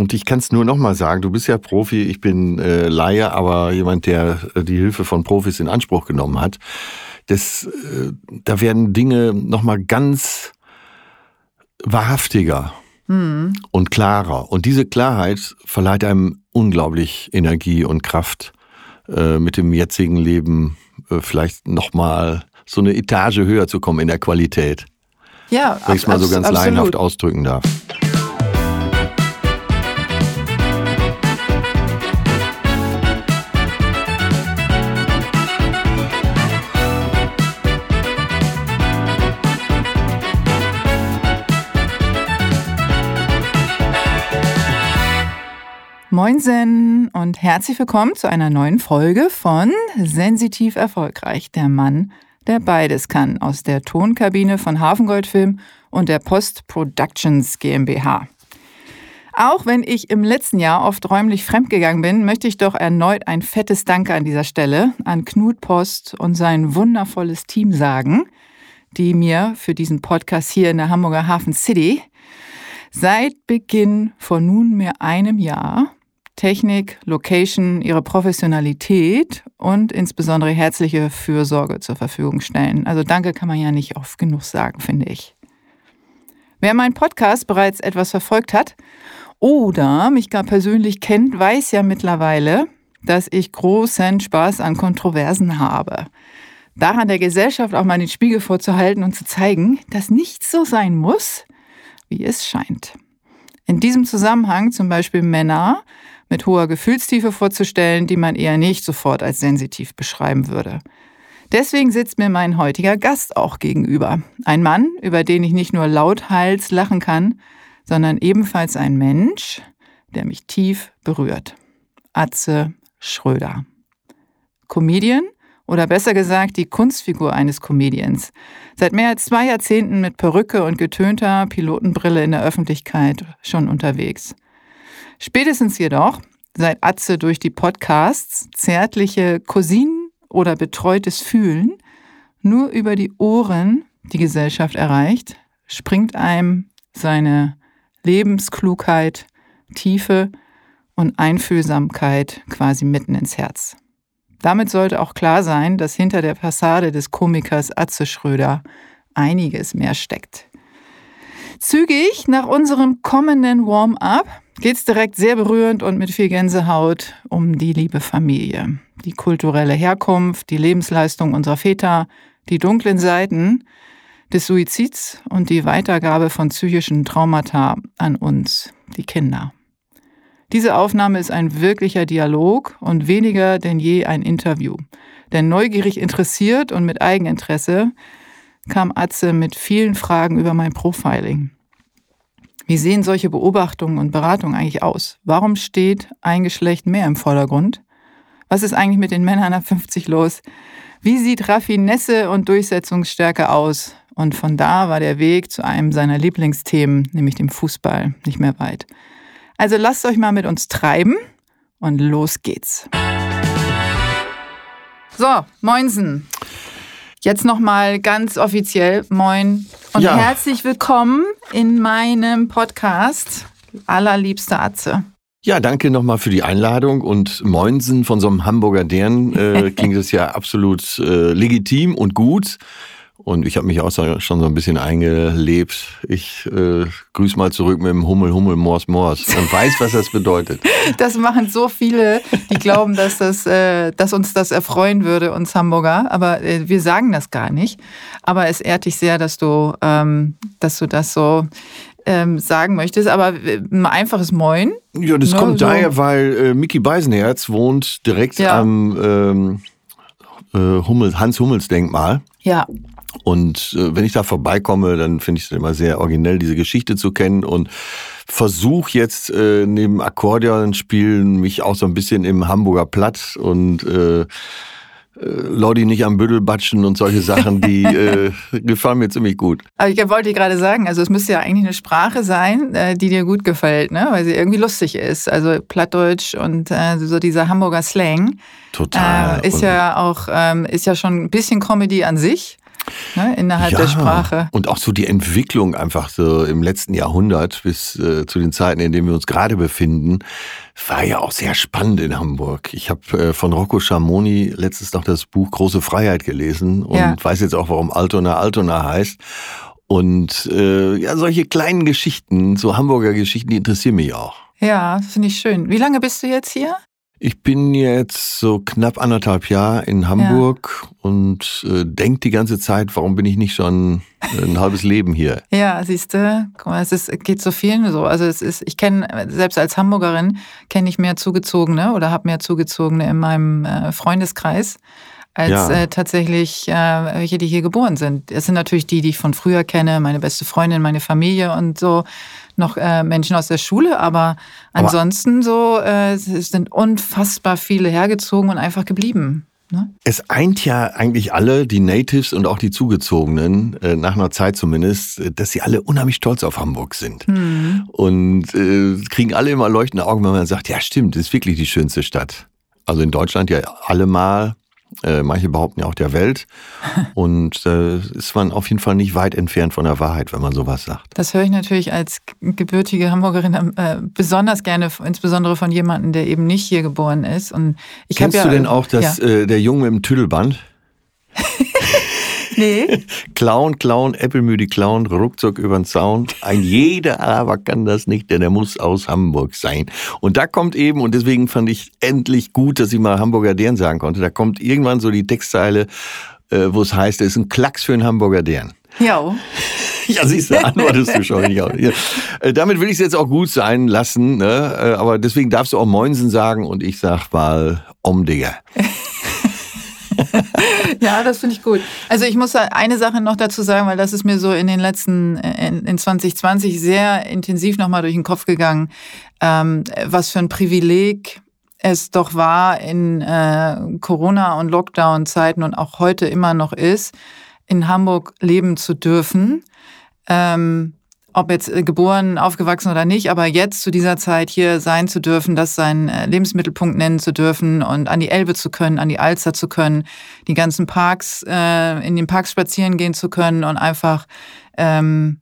Und ich kann es nur nochmal sagen, du bist ja Profi, ich bin äh, Laie, aber jemand, der äh, die Hilfe von Profis in Anspruch genommen hat. Das, äh, da werden Dinge nochmal ganz wahrhaftiger mhm. und klarer. Und diese Klarheit verleiht einem unglaublich Energie und Kraft, äh, mit dem jetzigen Leben äh, vielleicht nochmal so eine Etage höher zu kommen in der Qualität. Ja, wenn ich es mal so ganz absolut. laienhaft ausdrücken darf. Moinsen und herzlich willkommen zu einer neuen Folge von Sensitiv Erfolgreich, der Mann, der beides kann, aus der Tonkabine von Hafengoldfilm und der Post Productions GmbH. Auch wenn ich im letzten Jahr oft räumlich fremdgegangen bin, möchte ich doch erneut ein fettes Danke an dieser Stelle an Knut Post und sein wundervolles Team sagen, die mir für diesen Podcast hier in der Hamburger Hafen City seit Beginn vor nunmehr einem Jahr Technik, Location, ihre Professionalität und insbesondere herzliche Fürsorge zur Verfügung stellen. Also danke kann man ja nicht oft genug sagen, finde ich. Wer meinen Podcast bereits etwas verfolgt hat oder mich gar persönlich kennt, weiß ja mittlerweile, dass ich großen Spaß an Kontroversen habe. Daran der Gesellschaft auch mal den Spiegel vorzuhalten und zu zeigen, dass nichts so sein muss, wie es scheint. In diesem Zusammenhang zum Beispiel Männer mit hoher Gefühlstiefe vorzustellen, die man eher nicht sofort als sensitiv beschreiben würde. Deswegen sitzt mir mein heutiger Gast auch gegenüber. Ein Mann, über den ich nicht nur lauthals lachen kann, sondern ebenfalls ein Mensch, der mich tief berührt. Atze Schröder. Comedian oder besser gesagt die Kunstfigur eines Comedians. Seit mehr als zwei Jahrzehnten mit Perücke und getönter Pilotenbrille in der Öffentlichkeit schon unterwegs. Spätestens jedoch, seit Atze durch die Podcasts zärtliche Cousinen oder betreutes Fühlen nur über die Ohren die Gesellschaft erreicht, springt einem seine Lebensklugheit, Tiefe und Einfühlsamkeit quasi mitten ins Herz. Damit sollte auch klar sein, dass hinter der Fassade des Komikers Atze Schröder einiges mehr steckt. Zügig nach unserem kommenden Warm-up geht es direkt sehr berührend und mit viel Gänsehaut um die liebe Familie. Die kulturelle Herkunft, die Lebensleistung unserer Väter, die dunklen Seiten des Suizids und die Weitergabe von psychischen Traumata an uns, die Kinder. Diese Aufnahme ist ein wirklicher Dialog und weniger denn je ein Interview. Denn neugierig interessiert und mit Eigeninteresse kam Atze mit vielen Fragen über mein Profiling. Wie sehen solche Beobachtungen und Beratungen eigentlich aus? Warum steht ein Geschlecht mehr im Vordergrund? Was ist eigentlich mit den Männern ab 50 los? Wie sieht Raffinesse und Durchsetzungsstärke aus? Und von da war der Weg zu einem seiner Lieblingsthemen, nämlich dem Fußball, nicht mehr weit. Also lasst euch mal mit uns treiben und los geht's. So, Moinsen. Jetzt nochmal ganz offiziell Moin und ja. herzlich willkommen in meinem Podcast Allerliebste Atze. Ja, danke nochmal für die Einladung und Moinsen von so einem Hamburger Dern äh, klingt es ja absolut äh, legitim und gut. Und ich habe mich auch schon so ein bisschen eingelebt. Ich äh, grüße mal zurück mit dem Hummel, Hummel, Mors, Mors und weiß, was das bedeutet. Das machen so viele, die glauben, dass, das, äh, dass uns das erfreuen würde, uns Hamburger. Aber äh, wir sagen das gar nicht. Aber es ehrt dich sehr, dass du, ähm, dass du das so ähm, sagen möchtest. Aber äh, ein einfaches Moin. Ja, das ne, kommt so. daher, weil äh, Mickey Beisenherz wohnt direkt ja. am ähm, äh, Hummel, Hans-Hummels-Denkmal. Ja. Und äh, wenn ich da vorbeikomme, dann finde ich es immer sehr originell, diese Geschichte zu kennen und versuche jetzt äh, neben Akkordeon spielen mich auch so ein bisschen im Hamburger Platt und äh, äh Lodi nicht am Büdel batschen und solche Sachen, die äh, gefallen mir ziemlich gut. Aber ich wollte gerade sagen, also es müsste ja eigentlich eine Sprache sein, äh, die dir gut gefällt, ne? weil sie irgendwie lustig ist. Also Plattdeutsch und äh, so dieser Hamburger Slang. Total. Äh, ist ja auch, ähm, ist ja schon ein bisschen Comedy an sich. Ne, innerhalb ja, der Sprache. Und auch so die Entwicklung einfach so im letzten Jahrhundert bis äh, zu den Zeiten, in denen wir uns gerade befinden, war ja auch sehr spannend in Hamburg. Ich habe äh, von Rocco Schamoni letztens noch das Buch Große Freiheit gelesen und Ja. weiß jetzt auch, warum Altona Altona heißt. Und äh, ja, solche kleinen Geschichten, so Hamburger Geschichten, die interessieren mich auch. Ja, das finde ich schön. Wie lange bist du jetzt hier? Ich bin jetzt so knapp anderthalb Jahre in Hamburg und äh, denke die ganze Zeit, warum bin ich nicht schon ein halbes Leben hier? Ja, siehst du, es ist, geht so vielen so. Also es ist, ich kenne, selbst als Hamburgerin kenne ich mehr Zugezogene oder habe mehr Zugezogene in meinem äh, Freundeskreis als Ja. äh, tatsächlich äh, welche, die hier geboren sind. Es sind natürlich die, die ich von früher kenne, meine beste Freundin, meine Familie und so, noch äh, Menschen aus der Schule, aber ansonsten so, äh, es sind unfassbar viele hergezogen und einfach geblieben. Ne? Es eint ja eigentlich alle, die Natives und auch die Zugezogenen, äh, nach einer Zeit zumindest, äh, dass sie alle unheimlich stolz auf Hamburg sind. Hm. Und äh, kriegen alle immer leuchtende Augen, wenn man sagt, ja stimmt, das ist wirklich die schönste Stadt. Also in Deutschland ja allemal, äh, manche behaupten ja auch der Welt. Und äh, ist man auf jeden Fall nicht weit entfernt von der Wahrheit, wenn man sowas sagt. Das höre ich natürlich als gebürtige Hamburgerin äh, besonders gerne, insbesondere von jemandem, der eben nicht hier geboren ist. Und ich Kennst ja, du denn auch das, Ja. äh, der Junge mit dem Tüdelband? Nee. Clown, Clown, äppelmüde Clown, ruckzuck über den Zaun. Ein jeder aber kann das nicht, denn er muss aus Hamburg sein. Und da kommt eben, und deswegen fand ich endlich gut, dass ich mal Hamburger Dern sagen konnte, da kommt irgendwann so die Textzeile, äh, wo es heißt, es ist ein Klacks für einen Hamburger Dern. Ja. Ja, siehst du, antwortest du schon. Ja. Äh, Damit will ich es jetzt auch gut sein lassen, ne? Äh, aber deswegen darfst du auch Moinsen sagen und ich sag mal Om, Digga. Ja, das finde ich gut. Also ich muss eine Sache noch dazu sagen, weil das ist mir so in den letzten, in, in 2020 sehr intensiv nochmal durch den Kopf gegangen, ähm, was für ein Privileg es doch war in äh, Corona- und Lockdown-Zeiten und auch heute immer noch ist, in Hamburg leben zu dürfen. Ähm, ob jetzt äh, geboren, aufgewachsen oder nicht, aber jetzt zu dieser Zeit hier sein zu dürfen, das seinen äh, Lebensmittelpunkt nennen zu dürfen und an die Elbe zu können, an die Alster zu können, die ganzen Parks, äh, in den Parks spazieren gehen zu können und einfach ähm,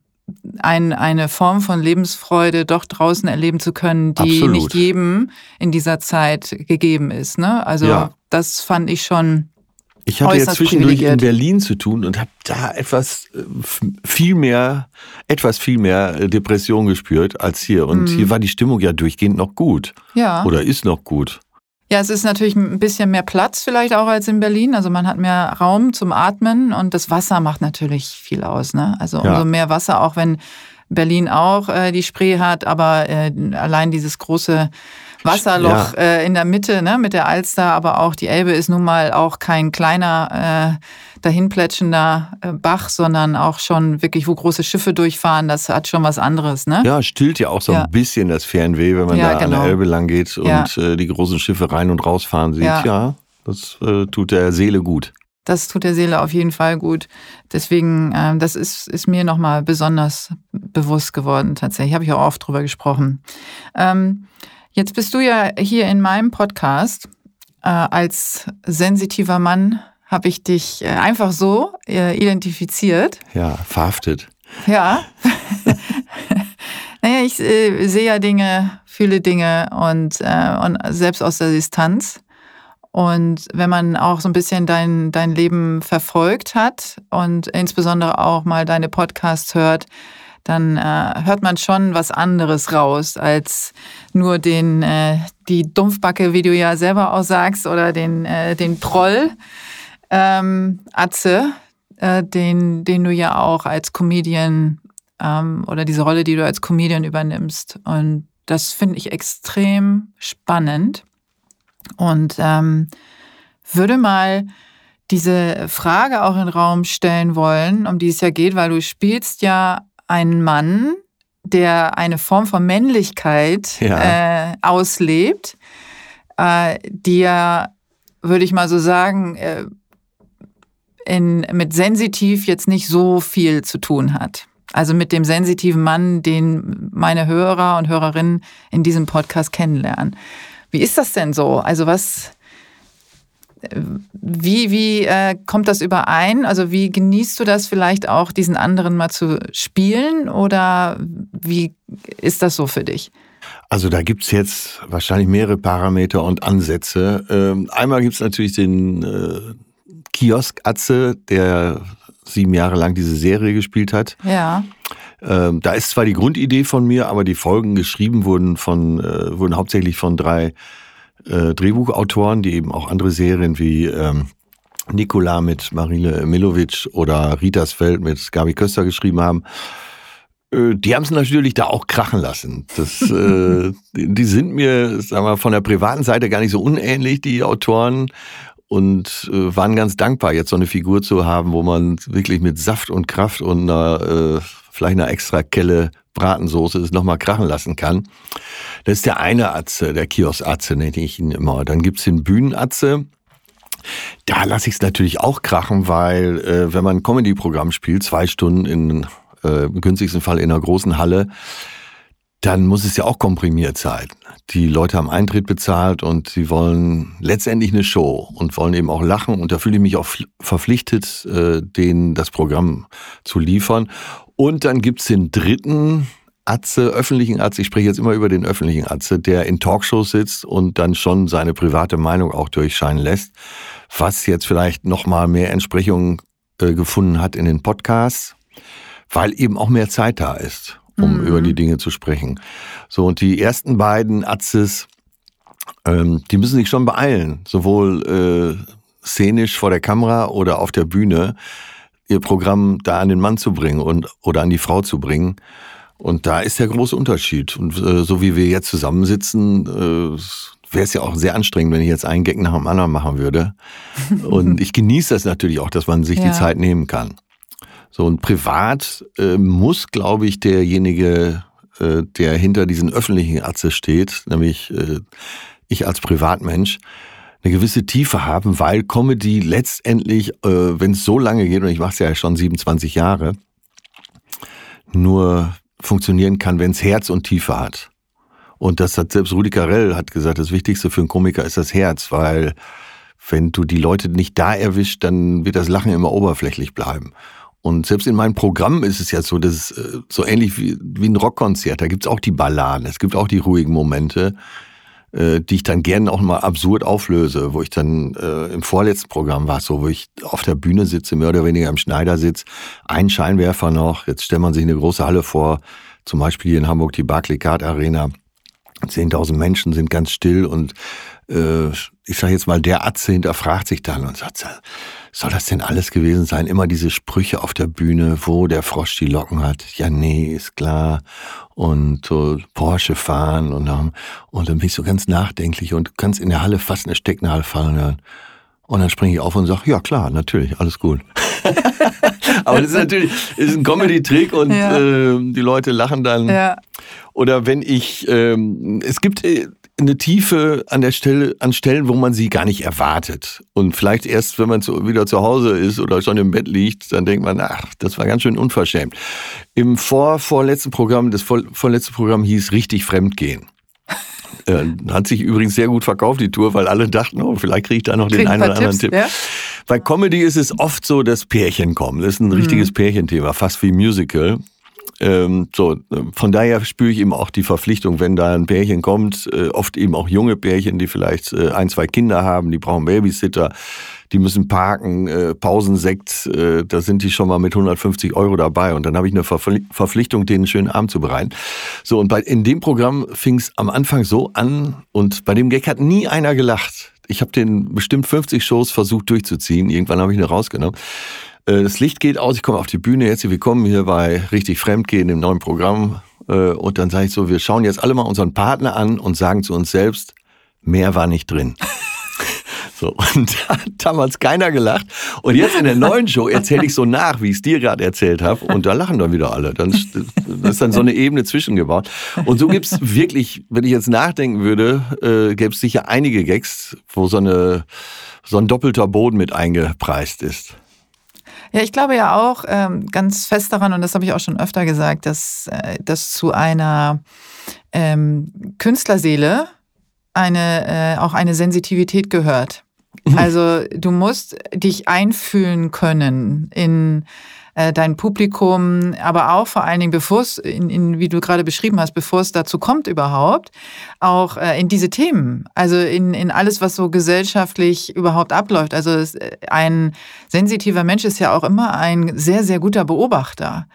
ein, eine Form von Lebensfreude doch draußen erleben zu können, die Absolut. nicht jedem in dieser Zeit gegeben ist. Ne? Also Ja. das fand ich schon. Ich hatte jetzt Äußerst zwischendurch in. Berlin zu tun und habe da etwas äh, viel mehr, etwas viel mehr äh, Depression gespürt als hier. Und Mhm. hier war die Stimmung ja durchgehend noch gut. Ja. Oder ist noch gut. Ja, es ist natürlich ein bisschen mehr Platz vielleicht auch als in Berlin. Also man hat mehr Raum zum Atmen und das Wasser macht natürlich viel aus. Ne? Also Ja. umso mehr Wasser, auch wenn Berlin auch äh, die Spree hat, aber äh, allein dieses große Wasserloch Ja. äh, in der Mitte ne, mit der Alster, aber auch die Elbe ist nun mal auch kein kleiner äh, dahinplätschender äh, Bach, sondern auch schon wirklich, wo große Schiffe durchfahren. Das hat schon was anderes. Ne? Ja, stillt ja auch so Ja. ein bisschen das Fernweh, wenn man Ja, da an genau. der Elbe lang geht und äh, die großen Schiffe rein und rausfahren sieht. Ja. Ja, das äh, tut der Seele gut. Das tut der Seele auf jeden Fall gut. Deswegen, ähm, das ist, ist mir nochmal besonders bewusst geworden tatsächlich. Habe ich auch oft drüber gesprochen. Ähm, jetzt bist du ja hier in meinem Podcast. Äh, als sensitiver Mann habe ich dich äh, einfach so äh, identifiziert. Ja, verhaftet. Ja. naja, ich sehe ja Dinge, fühle Dinge und, und selbst aus der Distanz. Und wenn man auch so ein bisschen dein, dein Leben verfolgt hat und insbesondere auch mal deine Podcasts hört, dann äh, hört man schon was anderes raus als nur den äh, die Dumpfbacke, wie du ja selber auch sagst, oder den äh, den Proll ähm, Atze, äh, den den du ja auch als Comedian ähm, oder diese Rolle, die du als Comedian übernimmst. Und das finde ich extrem spannend und ähm, würde mal diese Frage auch in den Raum stellen wollen, um die es ja geht, weil du spielst ja einen Mann, der eine Form von Männlichkeit Ja. äh, auslebt, äh, die ja, würde ich mal so sagen, äh, in, mit sensitiv jetzt nicht so viel zu tun hat. Also mit dem sensitiven Mann, den meine Hörer und Hörerinnen in diesem Podcast kennenlernen. Wie ist das denn so? Also was, wie wie äh, kommt das überein? Also wie genießt du das vielleicht auch, diesen anderen mal zu spielen oder wie ist das so für dich? Also da gibt's jetzt wahrscheinlich mehrere Parameter und Ansätze. Ähm, einmal gibt's natürlich den äh, Kiosk-Atze, der sieben Jahre lang diese Serie gespielt hat. Ja. Ähm, da ist zwar die Grundidee von mir, aber die Folgen geschrieben wurden von äh, wurden hauptsächlich von drei äh, Drehbuchautoren, die eben auch andere Serien wie ähm, Nikola mit Marile Milovic oder Rietersfeld mit Gabi Köster geschrieben haben. Äh, die haben es natürlich da auch krachen lassen. Das, äh, die sind mir, sagen wir, von der privaten Seite gar nicht so unähnlich, die Autoren und äh, waren ganz dankbar, jetzt so eine Figur zu haben, wo man wirklich mit Saft und Kraft und einer, äh, vielleicht einer extra Kelle Bratensoße es nochmal krachen lassen kann. Das ist der eine Atze, der Kiosk-Atze nenne ich ihn immer. Dann gibt's den Bühnenatze. Da lasse ich es natürlich auch krachen, weil äh, wenn man ein Comedy-Programm spielt, zwei Stunden in äh, im günstigsten Fall in einer großen Halle, dann muss es ja auch komprimiert sein. Die Leute haben Eintritt bezahlt und sie wollen letztendlich eine Show und wollen eben auch lachen. Und da fühle ich mich auch verpflichtet, äh, denen das Programm zu liefern. Und dann gibt's den dritten Atze, öffentlichen Atze, ich spreche jetzt immer über den öffentlichen Atze, der in Talkshows sitzt und dann schon seine private Meinung auch durchscheinen lässt, was jetzt vielleicht nochmal mehr Entsprechung äh, gefunden hat in den Podcasts, weil eben auch mehr Zeit da ist um mhm. über die Dinge zu sprechen. So, und die ersten beiden Atzes, ähm, die müssen sich schon beeilen, sowohl äh, szenisch vor der Kamera oder auf der Bühne, ihr Programm da an den Mann zu bringen und oder an die Frau zu bringen. Und da ist der große Unterschied. Und äh, so wie wir jetzt zusammensitzen, äh, wäre es ja auch sehr anstrengend, wenn ich jetzt einen Gag nach dem anderen machen würde. Und ich genieße das natürlich auch, dass man sich ja. die Zeit nehmen kann. So und privat äh, muss, glaube ich, derjenige, äh, der hinter diesen öffentlichen Atze steht, nämlich äh, ich als Privatmensch, eine gewisse Tiefe haben, weil Comedy letztendlich, äh, wenn es so lange geht, und ich mache es ja schon 27 Jahre, nur funktionieren kann, wenn es Herz und Tiefe hat. Und das hat selbst Rudi Carell hat gesagt, das Wichtigste für einen Komiker ist das Herz, weil wenn du die Leute nicht da erwischt, dann wird das Lachen immer oberflächlich bleiben. Und selbst in meinem Programm ist es ja so, dass äh, so ähnlich wie, wie ein Rockkonzert, da gibt's auch die Balladen, es gibt auch die ruhigen Momente, äh, die ich dann gerne auch mal absurd auflöse, wo ich dann äh, im vorletzten Programm war, so wo ich auf der Bühne sitze, mehr oder weniger im Schneidersitz, ein Scheinwerfer noch, jetzt stellt man sich eine große Halle vor, zum Beispiel hier in Hamburg die Barclaycard Arena, 10.000 Menschen sind ganz still und ich sage jetzt mal, der Atze hinterfragt sich dann und sagt, soll das denn alles gewesen sein? Immer diese Sprüche auf der Bühne, wo der Frosch die Locken hat. Ja, nee, ist klar. Und so Porsche fahren und dann, und dann bin ich so ganz nachdenklich und ganz in der Halle fast eine Stecknadel fallen hören. Und dann springe ich auf und sage, ja klar, natürlich, alles gut. Aber das ist natürlich ist ein Comedy-Trick und ja. äh, die Leute lachen dann. Ja. Oder wenn ich, ähm, es gibt äh, eine Tiefe an der Stelle, an Stellen, wo man sie gar nicht erwartet. Und vielleicht erst, wenn man zu, wieder zu Hause ist oder schon im Bett liegt, dann denkt man, ach, das war ganz schön unverschämt. Im vor, vorletzten Programm, das vor, vorletzte Programm hieß richtig Fremdgehen. Äh, hat sich übrigens sehr gut verkauft, die Tour, weil alle dachten, oh, vielleicht kriege ich da noch Krieg den einen oder anderen Tipps, Tipp. Ja? Bei Comedy ist es oft so, dass Pärchen kommen. Das ist ein mhm. richtiges Pärchenthema, fast wie Musical. Ähm, so, von daher spüre ich eben auch die Verpflichtung, wenn da ein Pärchen kommt, äh, oft eben auch junge Pärchen, die vielleicht äh, ein, zwei Kinder haben, die brauchen Babysitter, die müssen parken, äh, Pausensekt, äh, da sind die schon mal mit 150 Euro dabei und dann habe ich eine Verpflichtung, denen einen schönen Abend zu bereiten. So, und bei, in dem Programm fing es am Anfang so an und bei dem Gag hat nie einer gelacht. Ich habe den bestimmt 50 Shows versucht durchzuziehen, irgendwann habe ich ihn rausgenommen. Äh, das Licht geht aus, ich komme auf die Bühne, herzlich willkommen hier bei Richtig Fremdgehen im neuen Programm. Äh, und dann sage ich so, wir schauen jetzt alle mal unseren Partner an und sagen zu uns selbst, mehr war nicht drin. So, und da hat damals keiner gelacht. Und jetzt in der neuen Show erzähle ich so nach, wie ich es dir gerade erzählt habe. Und da lachen dann wieder alle. Dann ist dann so eine Ebene zwischengebaut. Und so gibt es wirklich, wenn ich jetzt nachdenken würde, äh, gäbe es sicher einige Gags, wo so, eine, so ein doppelter Boden mit eingepreist ist. Ja, ich glaube ja auch ähm, ganz fest daran, und das habe ich auch schon öfter gesagt, dass, äh, dass zu einer ähm, Künstlerseele eine, äh, auch eine Sensitivität gehört. Also du musst dich einfühlen können in dein Publikum, aber auch vor allen Dingen, bevor es, in, in, wie du gerade beschrieben hast, bevor es dazu kommt überhaupt, auch äh, in diese Themen, also in, in alles, was so gesellschaftlich überhaupt abläuft. Also es, ein sensitiver Mensch ist ja auch immer ein sehr, sehr guter Beobachter.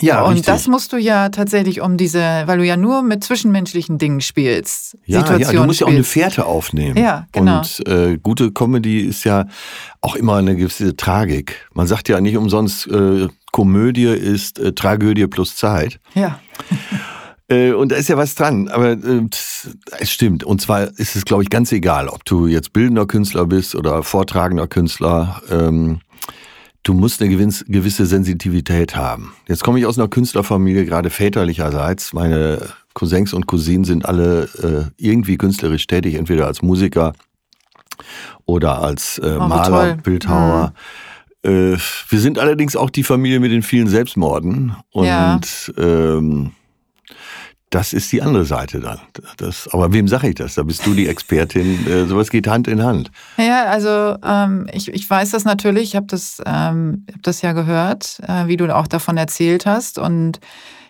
Ja, und richtig. das musst du ja tatsächlich um diese, weil du ja nur mit zwischenmenschlichen Dingen spielst. Ja, ja, du musst ja auch eine Fährte aufnehmen. Ja, genau. Und äh, gute Comedy ist ja auch immer eine gewisse Tragik. Man sagt ja nicht umsonst, äh, Komödie ist äh, Tragödie plus Zeit. Ja. Äh, und da ist ja was dran, aber äh, es stimmt. Und zwar ist es, glaube ich, ganz egal, ob du jetzt bildender Künstler bist oder vortragender Künstler. Ähm, du musst eine gewisse Sensitivität haben. Jetzt komme ich aus einer Künstlerfamilie, gerade väterlicherseits. Meine Cousins und Cousinen sind alle äh, irgendwie künstlerisch tätig, entweder als Musiker oder als äh, oh, Maler, Bildhauer. Mhm. Äh, wir sind allerdings auch die Familie mit den vielen Selbstmorden. Und ja. ähm, das ist die andere Seite dann. Das, aber wem sage ich das? Da bist du die Expertin. Äh, sowas geht Hand in Hand. Ja, also ähm, ich, ich weiß das natürlich. Ich habe das, ähm, hab das ja gehört, äh, wie du auch davon erzählt hast. Und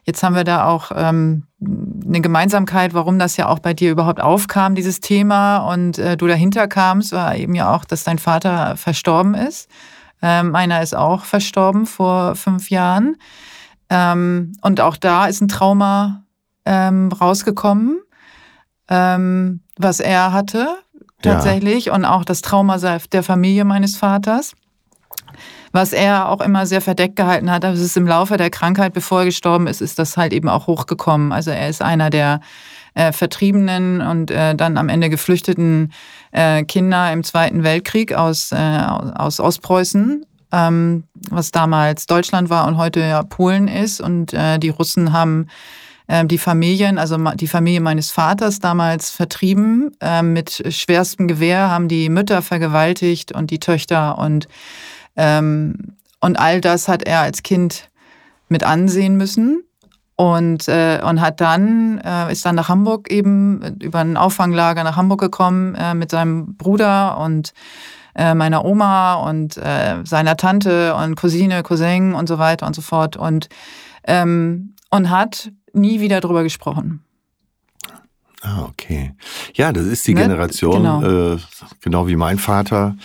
jetzt haben wir da auch ähm, eine Gemeinsamkeit, warum das ja auch bei dir überhaupt aufkam, dieses Thema. Und äh, du dahinter kamst, war eben ja auch, dass dein Vater verstorben ist. Ähm, meiner ist auch verstorben vor fünf Jahren. Ähm, und auch da ist ein Trauma ähm, rausgekommen, ähm, was er hatte tatsächlich ja. und auch das Trauma der Familie meines Vaters. Was er auch immer sehr verdeckt gehalten hat, aber es ist im Laufe der Krankheit, bevor er gestorben ist, ist das halt eben auch hochgekommen. Also er ist einer der äh, Vertriebenen und äh, dann am Ende geflüchteten äh, Kinder im Zweiten Weltkrieg aus, äh, aus Ostpreußen, ähm, was damals Deutschland war und heute ja Polen ist. Und äh, die Russen haben die Familien, also die Familie meines Vaters damals vertrieben. Ähm, mit schwerstem Gewehr haben die Mütter vergewaltigt und die Töchter und, ähm, und all das hat er als Kind mit ansehen müssen. Und, äh, und hat dann, äh, ist dann nach Hamburg eben über ein Auffanglager nach Hamburg gekommen äh, mit seinem Bruder und äh, meiner Oma und äh, seiner Tante und Cousine, Cousin und so weiter und so fort. Und, ähm, und hat nie wieder drüber gesprochen. Ah, okay. Ja, das ist die ne? Generation, genau. Äh, genau wie mein Vater.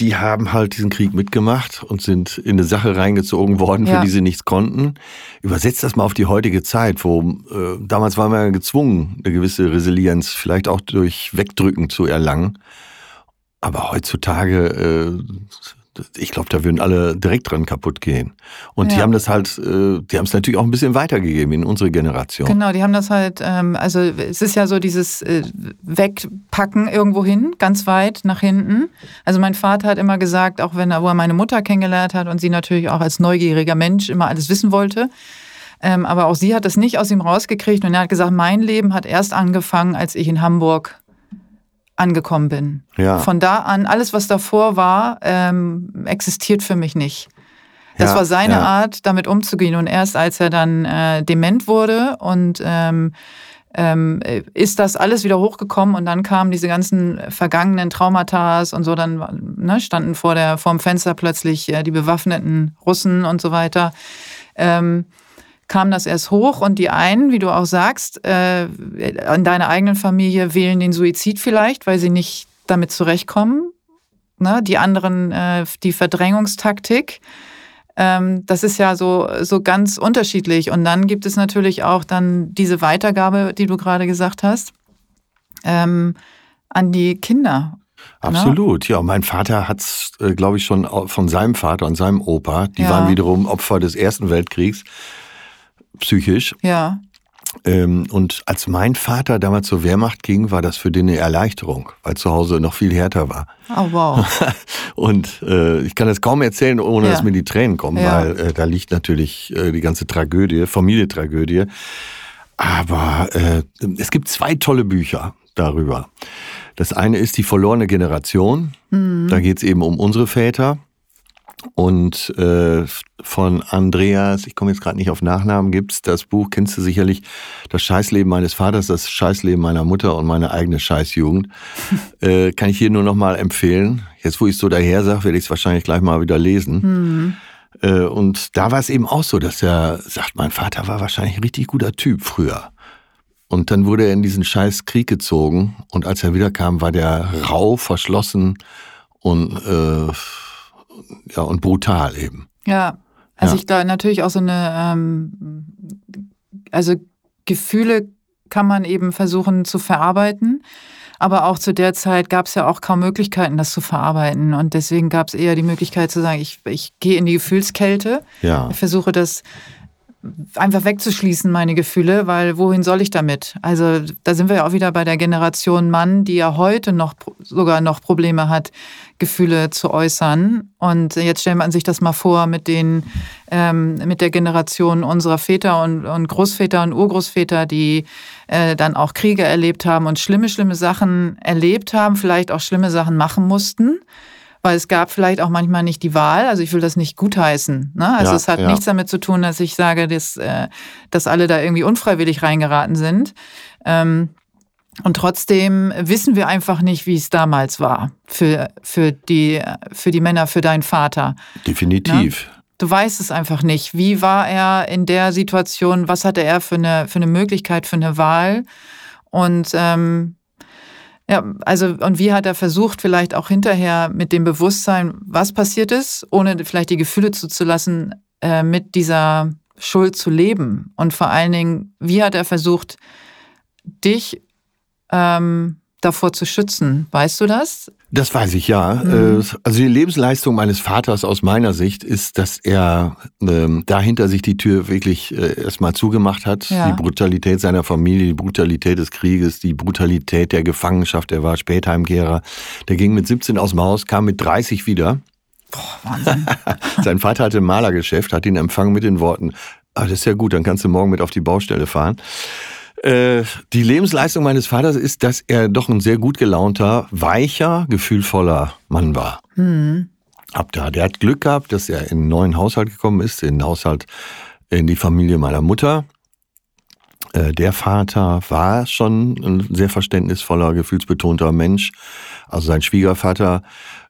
Die haben halt diesen Krieg mitgemacht und sind in eine Sache reingezogen worden, für ja. die sie nichts konnten. Übersetzt das mal auf die heutige Zeit, wo äh, damals waren wir gezwungen, eine gewisse Resilienz vielleicht auch durch Wegdrücken zu erlangen. Aber heutzutage äh, ich glaube, da würden alle direkt dran kaputt gehen. Und ja. die haben das halt, äh, die haben es natürlich auch ein bisschen weitergegeben in unsere Generation. Genau, die haben das halt, ähm, also es ist ja so dieses äh, Wegpacken irgendwo hin, ganz weit nach hinten. Also mein Vater hat immer gesagt, auch wenn er, wo er meine Mutter kennengelernt hat und sie natürlich auch als neugieriger Mensch immer alles wissen wollte, ähm, aber auch sie hat es nicht aus ihm rausgekriegt und er hat gesagt, mein Leben hat erst angefangen, als ich in Hamburg angekommen bin. Ja. Von da an, alles, was davor war, ähm, existiert für mich nicht. Das ja, war seine ja. Art, damit umzugehen. Und erst als er dann äh, dement wurde und ähm, ähm, ist das alles wieder hochgekommen und dann kamen diese ganzen vergangenen Traumata und so, dann ne, standen vor, der, vor dem Fenster plötzlich äh, die bewaffneten Russen und so weiter. Ähm, kam das erst hoch und die einen, wie du auch sagst, äh, in deiner eigenen Familie wählen den Suizid vielleicht, weil sie nicht damit zurechtkommen. Ne? Die anderen äh, die Verdrängungstaktik. Ähm, das ist ja so, so ganz unterschiedlich. Und dann gibt es natürlich auch dann diese Weitergabe, die du gerade gesagt hast, ähm, an die Kinder. Ne? Absolut, ja. Mein Vater hat es, äh, glaube ich, schon von seinem Vater und seinem Opa, die ja. waren wiederum Opfer des Ersten Weltkriegs, psychisch. Ja. Ähm, und als mein Vater damals zur Wehrmacht ging, war das für den eine Erleichterung, weil zu Hause noch viel härter war. Oh, wow. und äh, ich kann das kaum erzählen, ohne ja. dass mir die Tränen kommen, ja. weil äh, da liegt natürlich äh, die ganze Tragödie, Familietragödie. Aber äh, es gibt zwei tolle Bücher darüber. Das eine ist die verlorene Generation. Mhm. Da geht es eben um unsere Väter. Und äh, von Andreas, ich komme jetzt gerade nicht auf Nachnamen, gibt's das Buch, kennst du sicherlich, Das Scheißleben meines Vaters, das Scheißleben meiner Mutter und meine eigene Scheißjugend. äh, kann ich hier nur noch mal empfehlen. Jetzt, wo ich so daher sage, werde ich es wahrscheinlich gleich mal wieder lesen. Mhm. Äh, und da war es eben auch so, dass er sagt, mein Vater war wahrscheinlich ein richtig guter Typ früher. Und dann wurde er in diesen scheiß Krieg gezogen und als er wiederkam, war der rau, verschlossen und äh, ja und brutal eben. Ja, also Ja. ich glaube natürlich auch so eine, ähm, also Gefühle kann man eben versuchen zu verarbeiten. Aber auch zu der Zeit gab es ja auch kaum Möglichkeiten, das zu verarbeiten. Und deswegen gab es eher die Möglichkeit zu sagen, ich, ich gehe in die Gefühlskälte. Ja, Ich versuche das einfach wegzuschließen, meine Gefühle, weil wohin soll ich damit? Also da sind wir ja auch wieder bei der Generation Mann, die ja heute noch sogar noch Probleme hat, Gefühle zu äußern. Und jetzt stellt man sich das mal vor mit den ähm, mit der Generation unserer Väter und, und Großväter und Urgroßväter, die äh, dann auch Kriege erlebt haben und schlimme, schlimme Sachen erlebt haben, vielleicht auch schlimme Sachen machen mussten. Weil es gab vielleicht auch manchmal nicht die Wahl. Also ich will das nicht gutheißen. Ne? Also Ja, es hat ja. nichts damit zu tun, dass ich sage, dass, äh, dass alle da irgendwie unfreiwillig reingeraten sind. Ähm, und trotzdem wissen wir einfach nicht, wie es damals war für, für, die, für die Männer, für deinen Vater. definitiv. Du weißt es einfach nicht. Wie war er in der Situation? Was hatte er für eine, für eine Möglichkeit, für eine Wahl? Und ähm, ja, also, und wie hat er versucht, vielleicht auch hinterher mit dem Bewusstsein, was passiert ist, ohne vielleicht die Gefühle zuzulassen, äh, mit dieser Schuld zu leben? Und vor allen Dingen, wie hat er versucht, dich ähm, davor zu schützen? Weißt du das? Das weiß ich ja. Mhm. Äh, Also die Lebensleistung meines Vaters aus meiner Sicht ist, dass er ähm, dahinter sich die Tür wirklich äh, erstmal zugemacht hat. Ja. Die Brutalität seiner Familie, die Brutalität des Krieges, die Brutalität der Gefangenschaft. Er war Spätheimkehrer. Der ging mit 17 aus dem Haus, kam mit 30 wieder. Wahnsinn. Sein Vater hatte ein Malergeschäft, hat ihn empfangen mit den Worten, ah, das ist ja gut, dann kannst du morgen mit auf die Baustelle fahren. Äh, die Lebensleistung meines Vaters ist, dass er doch ein sehr gut gelaunter, weicher, gefühlvoller Mann war. hm. Ab da. Der hat Glück gehabt, dass er in einen neuen Haushalt gekommen ist, in den Haushalt, in die Familie meiner Mutter. Äh, Der Vater war schon ein sehr verständnisvoller, gefühlsbetonter Mensch. Also sein Schwiegervater,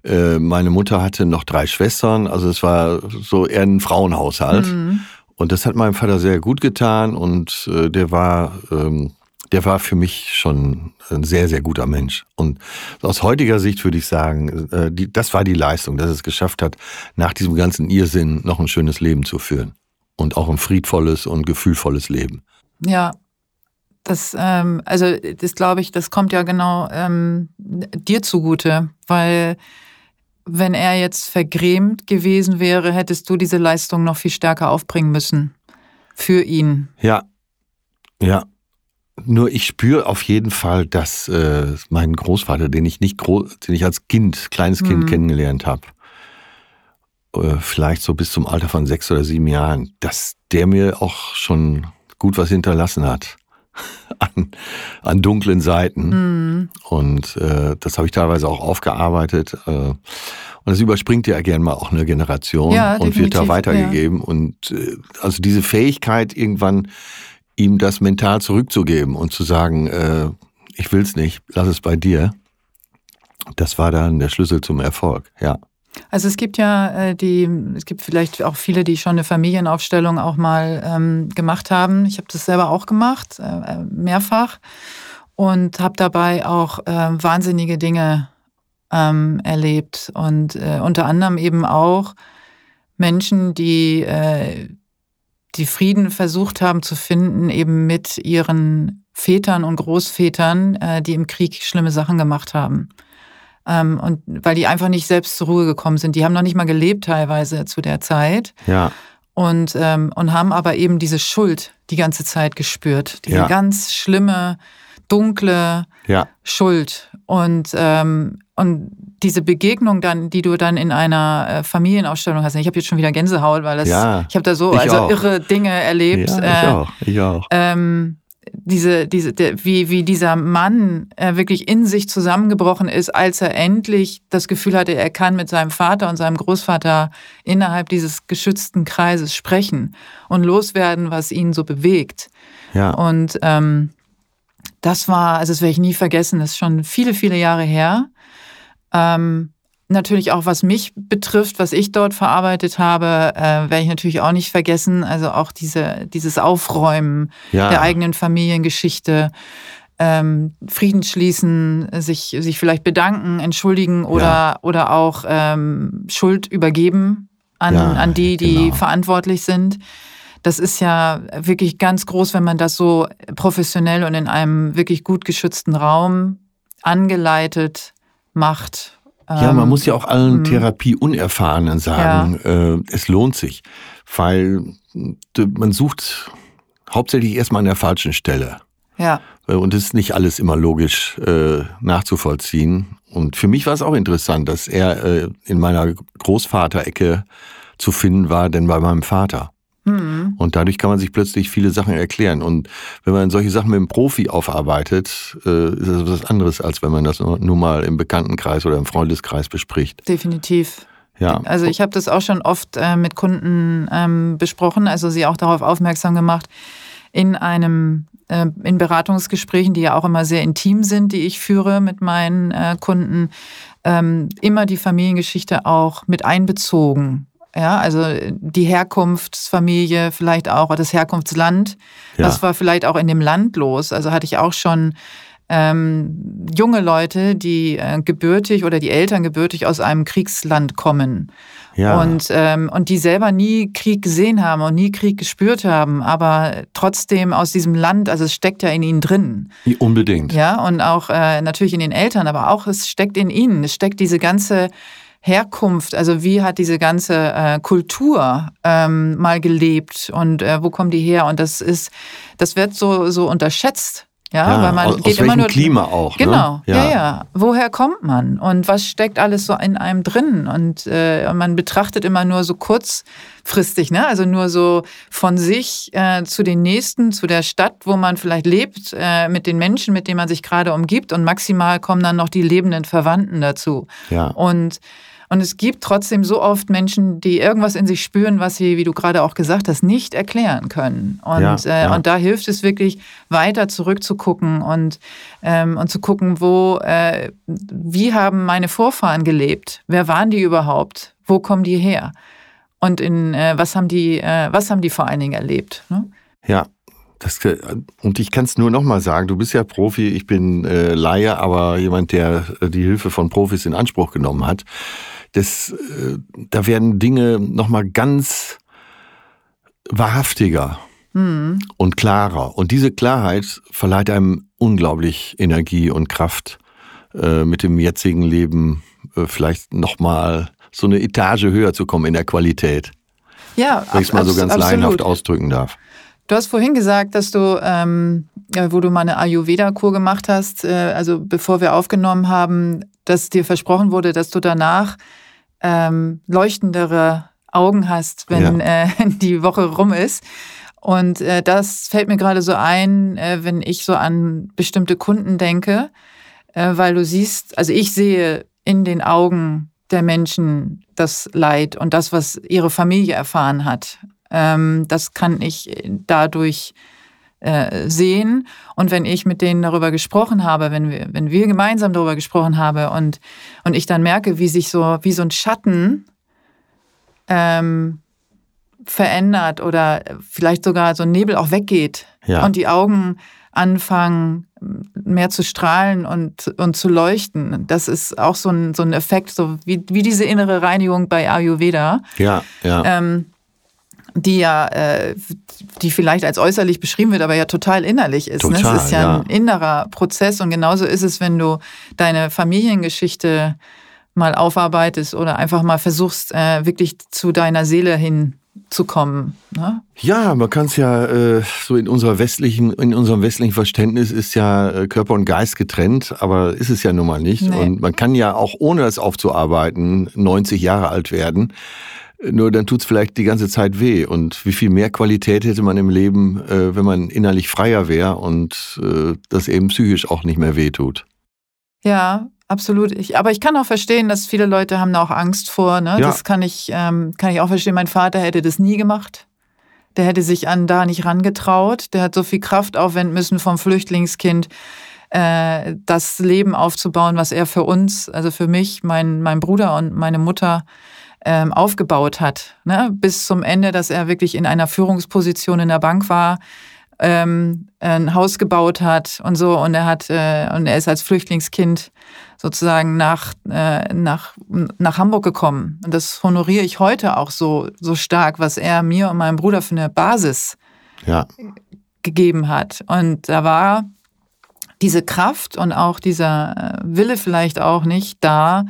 äh, meine Mutter hatte noch drei Schwestern, also es war so eher ein Frauenhaushalt. Mhm. Und das hat meinem Vater sehr gut getan und äh, der war, ähm, der war für mich schon ein sehr, sehr guter Mensch. Und aus heutiger Sicht würde ich sagen, äh, die, das war die Leistung, dass es geschafft hat, nach diesem ganzen Irrsinn noch ein schönes Leben zu führen. Und auch ein friedvolles und gefühlvolles Leben. Ja, das, ähm, also das glaube ich, das kommt ja genau ähm, dir zugute, weil wenn er jetzt vergrämt gewesen wäre, hättest du diese Leistung noch viel stärker aufbringen müssen für ihn. Ja, ja. Nur ich spüre auf jeden Fall, dass äh, mein Großvater, den ich nicht groß, den ich als Kind, kleines Kind Mhm. kennengelernt habe, äh, vielleicht so bis zum Alter von sechs oder sieben Jahren, dass der mir auch schon gut was hinterlassen hat an, an dunklen Seiten. Mhm. Und äh, das habe ich teilweise auch aufgearbeitet. Äh, und das überspringt ja gern mal auch eine Generation Ja, und wird da weitergegeben. Und äh, also diese Fähigkeit, irgendwann ihm das mental zurückzugeben und zu sagen, äh, ich will's nicht, lass es bei dir, das war dann der Schlüssel zum Erfolg, ja. Also es gibt ja äh, die, es gibt vielleicht auch viele, die schon eine Familienaufstellung auch mal ähm, gemacht haben. Ich habe das selber auch gemacht, äh, äh, mehrfach und habe dabei auch äh, wahnsinnige Dinge ähm, erlebt und äh, unter anderem eben auch Menschen, die äh, die Frieden versucht haben zu finden, eben mit ihren Vätern und Großvätern, die im Krieg schlimme Sachen gemacht haben. Ähm, und weil die einfach nicht selbst zur Ruhe gekommen sind. Die haben noch nicht mal gelebt teilweise zu der Zeit Ja, und, ähm, und haben aber eben diese Schuld die ganze Zeit gespürt. Diese Ja. ganz schlimme, dunkle ja, Schuld. Und, ähm, und diese Begegnung dann, die du dann in einer äh, Familienausstellung hast. Ich habe jetzt schon wieder Gänsehaut, weil das, Ja, ich habe da so also auch. irre Dinge erlebt. ja ich äh, auch, ich auch. ähm, diese, diese, der, wie, wie dieser Mann äh, wirklich in sich zusammengebrochen ist, als er endlich das Gefühl hatte, er kann mit seinem Vater und seinem Großvater innerhalb dieses geschützten Kreises sprechen und loswerden, was ihn so bewegt. Ja. Und ähm, das war, also das werde ich nie vergessen, das ist schon viele, viele Jahre her. Ähm, natürlich auch, was mich betrifft, was ich dort verarbeitet habe, äh, werde ich natürlich auch nicht vergessen. Also auch diese, dieses Aufräumen Ja. der eigenen Familiengeschichte, ähm, Frieden schließen, sich, sich vielleicht bedanken, entschuldigen oder, Ja. oder auch ähm, Schuld übergeben an, Ja, an die, die genau. verantwortlich sind. Das ist ja wirklich ganz groß, wenn man das so professionell und in einem wirklich gut geschützten Raum angeleitet macht. Ja, Ähm, man muss ja auch allen Therapie-Unerfahrenen sagen, äh, es lohnt sich, weil äh, man sucht hauptsächlich erstmal an der falschen Stelle. Ja, Äh, Und es ist nicht alles immer logisch äh, nachzuvollziehen. Und für mich war es auch interessant, dass er äh, in meiner Großvaterecke zu finden war, denn bei meinem Vater. Hm. Und dadurch kann man sich plötzlich viele Sachen erklären. Und wenn man solche Sachen mit einem Profi aufarbeitet, äh, ist das was anderes, als wenn man das nur nur mal im Bekanntenkreis oder im Freundeskreis bespricht. definitiv. Ja. Also ich habe das auch schon oft äh, mit Kunden ähm, besprochen, also sie auch darauf aufmerksam gemacht, in einem äh, in Beratungsgesprächen, die ja auch immer sehr intim sind, die ich führe mit meinen äh, Kunden, ähm, immer die Familiengeschichte auch mit einbezogen. Ja, also die Herkunftsfamilie, vielleicht auch oder das Herkunftsland. Ja. Was war vielleicht auch in dem Land los? Also hatte ich auch schon ähm, junge Leute, die äh, gebürtig oder die Eltern gebürtig aus einem Kriegsland kommen ja. und, ähm, und die selber nie Krieg gesehen haben und nie Krieg gespürt haben, aber trotzdem aus diesem Land, also es steckt ja in ihnen drin. Unbedingt. Ja, und auch äh, natürlich in den Eltern, aber auch es steckt in ihnen. Es steckt diese ganze Herkunft, also wie hat diese ganze äh, Kultur ähm, mal gelebt und äh, wo kommen die her? Und das ist, das wird so, so unterschätzt. Ja, weil man aus, geht aus immer nur. Klima auch. Genau, ne? ja. ja, Woher kommt man und was steckt alles so in einem drin? Und äh, man betrachtet immer nur so kurzfristig, ne? Also nur so von sich äh, zu den nächsten, zu der Stadt, wo man vielleicht lebt, äh, mit den Menschen, mit denen man sich gerade umgibt und maximal kommen dann noch die lebenden Verwandten dazu. Ja. Und und es gibt trotzdem so oft Menschen, die irgendwas in sich spüren, was sie, wie du gerade auch gesagt hast, nicht erklären können. Und, Ja, äh, ja. und da hilft es wirklich, weiter zurückzugucken und, ähm, und zu gucken, wo, äh, wie haben meine Vorfahren gelebt? Wer waren die überhaupt? Wo kommen die her? Und in äh, was haben die, äh, was haben die vor allen Dingen erlebt? Ne? Ja. Das, und ich kann es nur noch mal sagen, du bist ja Profi, ich bin äh, Laie, aber jemand, der äh, die Hilfe von Profis in Anspruch genommen hat. Das, äh, da werden Dinge noch mal ganz wahrhaftiger und klarer. Und diese Klarheit verleiht einem unglaublich Energie und Kraft, äh, mit dem jetzigen Leben äh, vielleicht noch mal so eine Etage höher zu kommen in der Qualität, Ja, wenn ich es mal so ganz absolut. laienhaft ausdrücken darf. Du hast vorhin gesagt, dass du, ähm, wo du mal eine Ayurveda-Kur gemacht hast, äh, also bevor wir aufgenommen haben, dass dir versprochen wurde, dass du danach ähm, leuchtendere Augen hast, wenn äh, die Woche rum ist. Und äh, das fällt mir gerade so ein, äh, wenn ich so an bestimmte Kunden denke, äh, weil du siehst, also ich sehe in den Augen der Menschen das Leid und das, was ihre Familie erfahren hat. Ähm, das kann ich dadurch äh, sehen. Und wenn ich mit denen darüber gesprochen habe, wenn wir, wenn wir gemeinsam darüber gesprochen haben und, und ich dann merke, wie sich so, wie so ein Schatten ähm, verändert oder vielleicht sogar so ein Nebel auch weggeht Ja. und die Augen anfangen mehr zu strahlen und, und zu leuchten. Das ist auch so ein, so ein Effekt, so wie, wie diese innere Reinigung bei Ayurveda Ja, ja. ähm, die ja, äh, die vielleicht als äußerlich beschrieben wird, aber ja total innerlich ist. ne? Total, Es ist ja, ja. ein innerer Prozess und genauso ist es, wenn du deine Familiengeschichte mal aufarbeitest oder einfach mal versuchst, äh, wirklich zu deiner Seele hinzukommen. Ne? Ja, man kann es ja äh, so in unserer westlichen, in unserem westlichen Verständnis ist ja äh, Körper und Geist getrennt, aber ist es ja nun mal nicht. Nee. Und man kann ja auch ohne das aufzuarbeiten 90 Jahre alt werden. Nur dann tut's vielleicht die ganze Zeit weh. Und wie viel mehr Qualität hätte man im Leben, äh, wenn man innerlich freier wäre und äh, das eben psychisch auch nicht mehr weh tut. Ja, absolut. Ich, aber ich kann auch verstehen, dass viele Leute haben da auch Angst vor. Ne? Ja. Das kann ich, ähm, kann ich auch verstehen. Mein Vater hätte das nie gemacht. Der hätte sich an da nicht rangetraut. Der hat so viel Kraft aufwenden müssen vom Flüchtlingskind, äh, das Leben aufzubauen, was er für uns, also für mich, mein, mein Bruder und meine Mutter ähm, aufgebaut hat. Ne? Bis zum Ende, dass er wirklich in einer Führungsposition in der Bank war, ähm, ein Haus gebaut hat und so. Und er hat äh, und er ist als Flüchtlingskind sozusagen nach, äh, nach, nach Hamburg gekommen. Und das honoriere ich heute auch so, so stark, was er mir und meinem Bruder für eine Basis Ja, gegeben hat. Und da war diese Kraft und auch dieser äh, Wille vielleicht auch nicht da,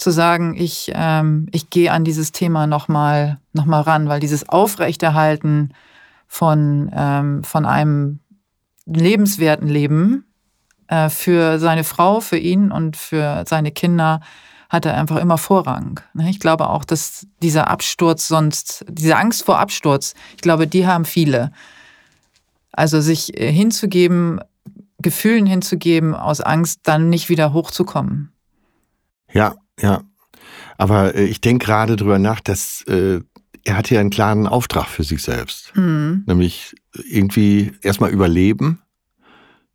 zu sagen, ich, ähm, ich gehe an dieses Thema nochmal noch mal ran, weil dieses Aufrechterhalten von, ähm, von einem lebenswerten Leben äh, für seine Frau, für ihn und für seine Kinder hat er einfach immer Vorrang. Ne? Ich glaube auch, dass dieser Absturz sonst, diese Angst vor Absturz, ich glaube, die haben viele. Also sich äh, hinzugeben, Gefühlen hinzugeben, aus Angst dann nicht wieder hochzukommen. ja, ja. Aber äh, ich denke gerade drüber nach, dass äh, er hatte ja einen klaren Auftrag für sich selbst. Hm. Nämlich irgendwie erstmal überleben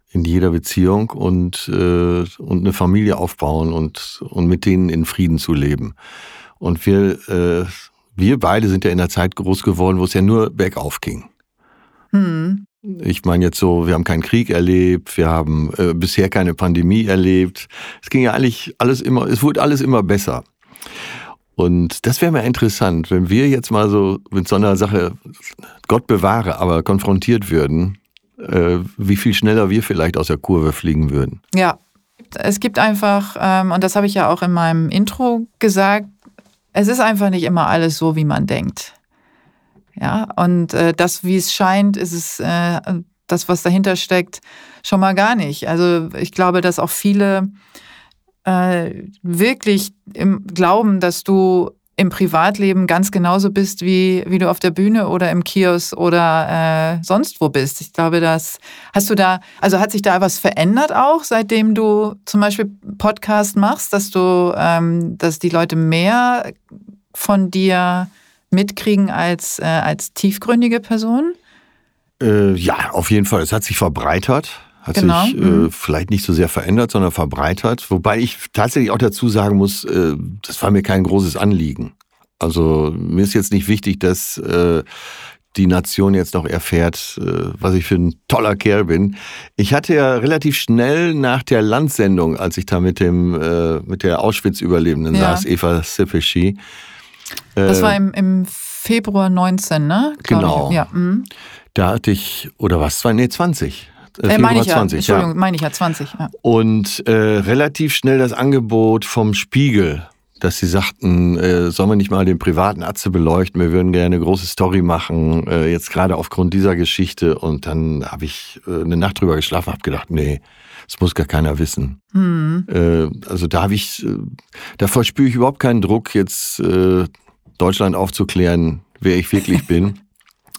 in jeder Beziehung und, äh, und eine Familie aufbauen und, und mit denen in Frieden zu leben. Und wir, äh, wir beide sind ja in der Zeit groß geworden, wo es ja nur bergauf ging. Hm. Ich meine jetzt so, wir haben keinen Krieg erlebt, wir haben äh, bisher keine Pandemie erlebt. Es ging ja eigentlich alles immer, es wurde alles immer besser. Und das wäre mir interessant, wenn wir jetzt mal so mit so einer Sache, Gott bewahre, aber konfrontiert würden, äh, wie viel schneller wir vielleicht aus der Kurve fliegen würden. Ja, es gibt einfach, ähm, und das habe ich ja auch in meinem Intro gesagt, es ist einfach nicht immer alles so, wie man denkt. Ja, und äh, das, wie es scheint, ist es äh, das, was dahinter steckt, schon mal gar nicht. Also ich glaube, dass auch viele äh, wirklich im Glauben, dass du im Privatleben ganz genauso bist, wie, wie du auf der Bühne oder im Kiosk oder äh, sonst wo bist. Ich glaube, dass hast du da, also hat sich da was verändert auch, seitdem du zum Beispiel Podcast machst, dass du, ähm, dass die Leute mehr von dir mitkriegen als, äh, als tiefgründige Person? Äh, ja, auf jeden Fall. Es hat sich verbreitert. Hat Genau, sich äh, mhm. vielleicht nicht so sehr verändert, sondern verbreitert. Wobei ich tatsächlich auch dazu sagen muss, äh, das war mir kein großes Anliegen. Also mir ist jetzt nicht wichtig, dass äh, die Nation jetzt noch erfährt, äh, was ich für ein toller Kerl bin. Ich hatte ja relativ schnell nach der Landsendung, als ich da mit dem mit der Auschwitz-Überlebenden Ja. saß, Eva Sipeschi. Das äh, war im, im Februar 19, ne? Glaub Genau. Ich. Ja, mhm. da hatte ich, oder was, nee, 20. äh, meine ich ja. 20, ja. Entschuldigung, meine ich ja 20. Ja. Und äh, relativ schnell das Angebot vom Spiegel, dass sie sagten, äh, sollen wir nicht mal den privaten Atze beleuchten, wir würden gerne eine große Story machen, äh, jetzt gerade aufgrund dieser Geschichte. Und dann habe ich äh, eine Nacht drüber geschlafen, habe gedacht, nee, das muss gar keiner wissen. Hm. Äh, also da habe ich, äh, da verspüre ich überhaupt keinen Druck, jetzt äh, Deutschland aufzuklären, wer ich wirklich bin.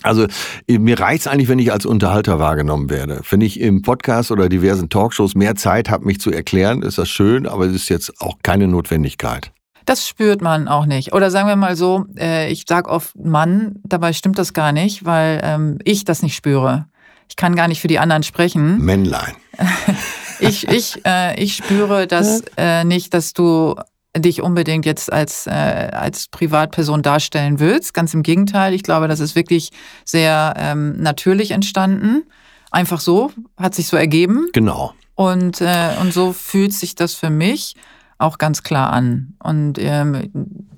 Also äh, mir reicht's eigentlich, wenn ich als Unterhalter wahrgenommen werde. Wenn ich im Podcast oder diversen Talkshows mehr Zeit habe, mich zu erklären, ist das schön, aber es ist jetzt auch keine Notwendigkeit. Das spürt man auch nicht. Oder sagen wir mal so, äh, ich sag oft Mann, dabei stimmt das gar nicht, weil ähm, ich das nicht spüre. Ich kann gar nicht für die anderen sprechen. Männlein. Ich, ich, äh, ich spüre das äh, nicht, dass du dich unbedingt jetzt als, äh, als Privatperson darstellen willst. Ganz im Gegenteil, ich glaube, das ist wirklich sehr ähm, natürlich entstanden. Einfach so, hat sich so ergeben. Genau. Und, äh, und so fühlt sich das für mich auch ganz klar an. Und ähm,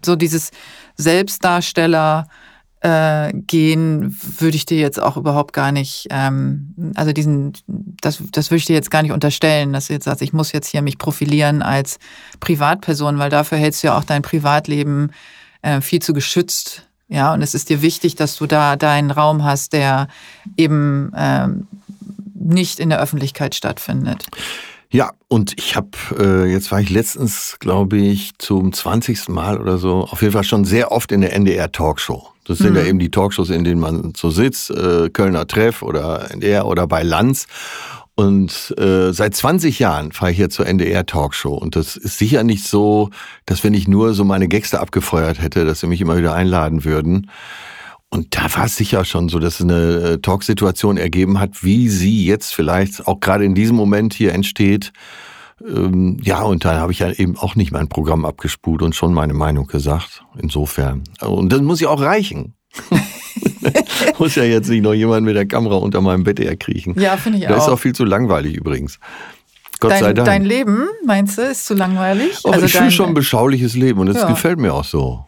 so dieses Selbstdarsteller äh, gehen würde ich dir jetzt auch überhaupt gar nicht, ähm, also diesen, das, das würde ich dir jetzt gar nicht unterstellen, dass du jetzt sagst, ich muss jetzt hier mich profilieren als Privatperson, weil dafür hältst du ja auch dein Privatleben äh, viel zu geschützt. Ja, und es ist dir wichtig, dass du da deinen Raum hast, der eben ähm, nicht in der Öffentlichkeit stattfindet. Ja, und ich habe, äh, jetzt war ich letztens, glaube ich, zum 20. Mal oder so, auf jeden Fall schon sehr oft in der NDR Talkshow. Das sind mhm. ja eben die Talkshows, in denen man so sitzt, äh, Kölner Treff oder NDR oder bei Lanz. Und äh, seit 20 Jahren fahre ich hier zur NDR Talkshow. Und das ist sicher nicht so, dass wenn ich nur so meine Gäste abgefeuert hätte, dass sie mich immer wieder einladen würden. Und da war es sicher schon so, dass es eine äh, Talksituation ergeben hat, wie sie jetzt vielleicht auch gerade in diesem Moment hier entsteht. Ähm, ja, und da habe ich ja eben auch nicht mein Programm abgespult und schon meine Meinung gesagt. Insofern. Und das muss ja auch reichen. muss ja jetzt nicht noch jemand mit der Kamera unter meinem Bett erkriechen. Ja, finde ich das auch. Das ist auch viel zu langweilig übrigens. Gott dein, sei Dank. Dein Leben, meinst du, ist zu langweilig? Oh, also ich führe schon ein beschauliches Leben und das ja. gefällt mir auch so.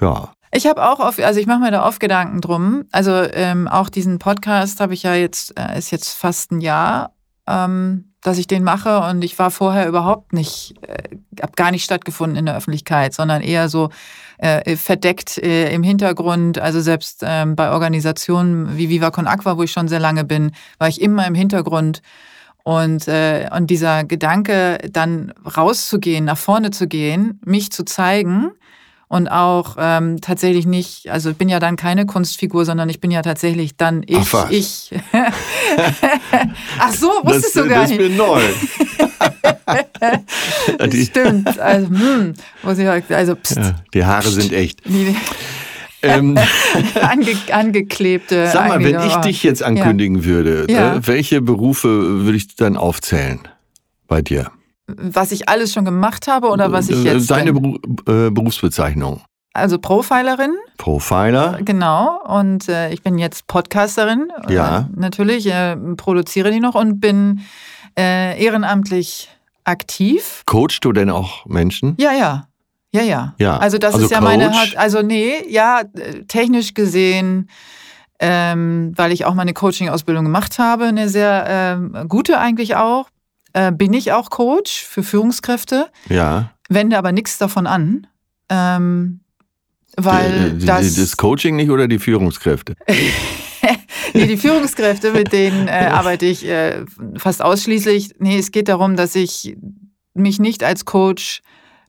Ja. Ich habe auch oft, also ich mache mir da oft Gedanken drum. Also ähm, auch diesen Podcast habe ich ja jetzt, äh, ist jetzt fast ein Jahr, ähm, dass ich den mache und ich war vorher überhaupt nicht, äh, habe gar nicht stattgefunden in der Öffentlichkeit, sondern eher so äh, verdeckt äh, im Hintergrund. Also selbst ähm, bei Organisationen wie Viva Con Aqua, wo ich schon sehr lange bin, war ich immer im Hintergrund. Und, äh, und dieser Gedanke, dann rauszugehen, nach vorne zu gehen, mich zu zeigen, und auch ähm, tatsächlich nicht, also ich bin ja dann keine Kunstfigur, sondern ich bin ja tatsächlich dann ich. Ach, was? ich. Ach so, wusstest das, du gar das nicht. Das ist mir neu. das stimmt. Also, hm, muss ich, also pst. Ja, die Haare sind echt. Die, ähm, Ange, angeklebte. Sag mal, wenn ich dich jetzt ankündigen ja. würde, ja. Äh, welche Berufe würde ich dann aufzählen bei dir? Was ich alles schon gemacht habe oder was ich jetzt. Deine Beru äh, Berufsbezeichnung. Also Profilerin. Profiler. Genau. Und äh, ich bin jetzt Podcasterin. Ja. Äh, natürlich äh, produziere die noch und bin äh, ehrenamtlich aktiv. Coachst du denn auch Menschen? Ja, ja. Ja, ja. ja. Also das also ist ja Coach. meine. Also nee, ja, technisch gesehen. Ähm, weil ich auch meine Coaching-Ausbildung gemacht habe, eine sehr ähm, gute eigentlich auch äh, bin ich auch Coach für Führungskräfte. Ja. Wende aber nichts davon an. Ähm, weil die, das, das Coaching nicht oder die Führungskräfte? nee, die Führungskräfte, mit denen äh, arbeite ich äh, fast ausschließlich. Nee, es geht darum, dass ich mich nicht als Coach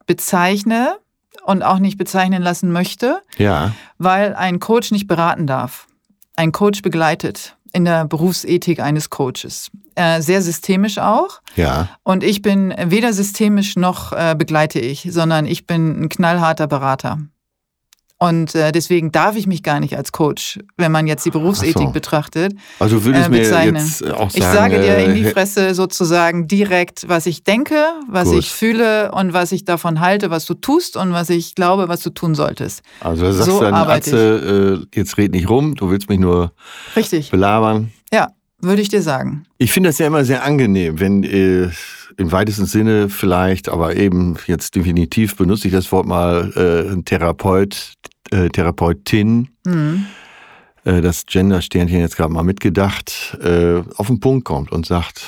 bezeichne und auch nicht bezeichnen lassen möchte, ja. weil ein Coach nicht beraten darf. Ein Coach begleitet in der Berufsethik eines Coaches. Äh, sehr systemisch auch. Ja. Und ich bin weder systemisch noch äh, begleite ich, sondern ich bin ein knallharter Berater. Und äh, deswegen darf ich mich gar nicht als Coach, wenn man jetzt die Berufsethik so. betrachtet. Also würdest äh, mir jetzt auch sagen, ich sage dir in die äh, Fresse sozusagen direkt, was ich denke, was gut. ich fühle und was ich davon halte, was du tust und was ich glaube, was du tun solltest. Also du sagst so dann, Atze, äh, jetzt red nicht rum, du willst mich nur Richtig. belabern. Ja, würde ich dir sagen. Ich finde das ja immer sehr angenehm, wenn äh, im weitesten Sinne vielleicht, aber eben jetzt definitiv benutze ich das Wort mal, äh, ein Therapeut, äh, Therapeutin, mhm. äh, das Gender-Sternchen jetzt gerade mal mitgedacht, äh, auf den Punkt kommt und sagt,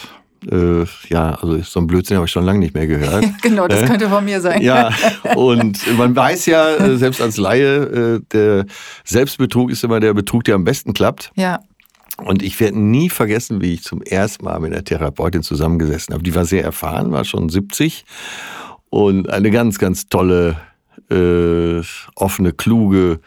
äh, ja, also so ein Blödsinn habe ich schon lange nicht mehr gehört. genau, das äh, könnte von mir sein. Ja, und man weiß ja, äh, selbst als Laie, der Selbstbetrug ist immer der Betrug, der am besten klappt. Ja. Und ich werde nie vergessen, wie ich zum ersten Mal mit einer Therapeutin zusammengesessen habe. Die war sehr erfahren, war schon 70 und eine ganz, ganz tolle äh, offene, kluge,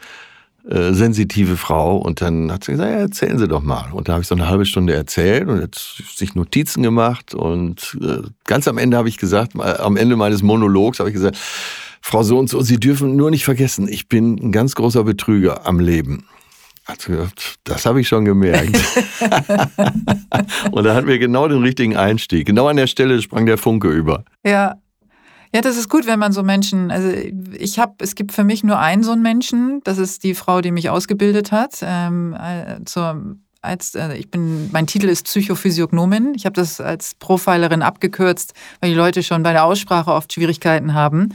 äh, sensitive Frau. Und dann hat sie gesagt, ja, erzählen Sie doch mal. Und da habe ich so eine halbe Stunde erzählt und hat sich Notizen gemacht. Und äh, ganz am Ende habe ich gesagt, am Ende meines Monologs habe ich gesagt, Frau so und so, Sie dürfen nur nicht vergessen, ich bin ein ganz großer Betrüger am Leben. Hat sie gesagt, das habe ich schon gemerkt. und da hatten wir genau den richtigen Einstieg. Genau an der Stelle sprang der Funke über. Ja, ja, das ist gut, wenn man so Menschen, also ich habe, es gibt für mich nur einen so einen Menschen, das ist die Frau, die mich ausgebildet hat, ähm, äh, zur, als, äh, ich bin, mein Titel ist Psychophysiognomin. Ich habe das als Profilerin abgekürzt, weil die Leute schon bei der Aussprache oft Schwierigkeiten haben.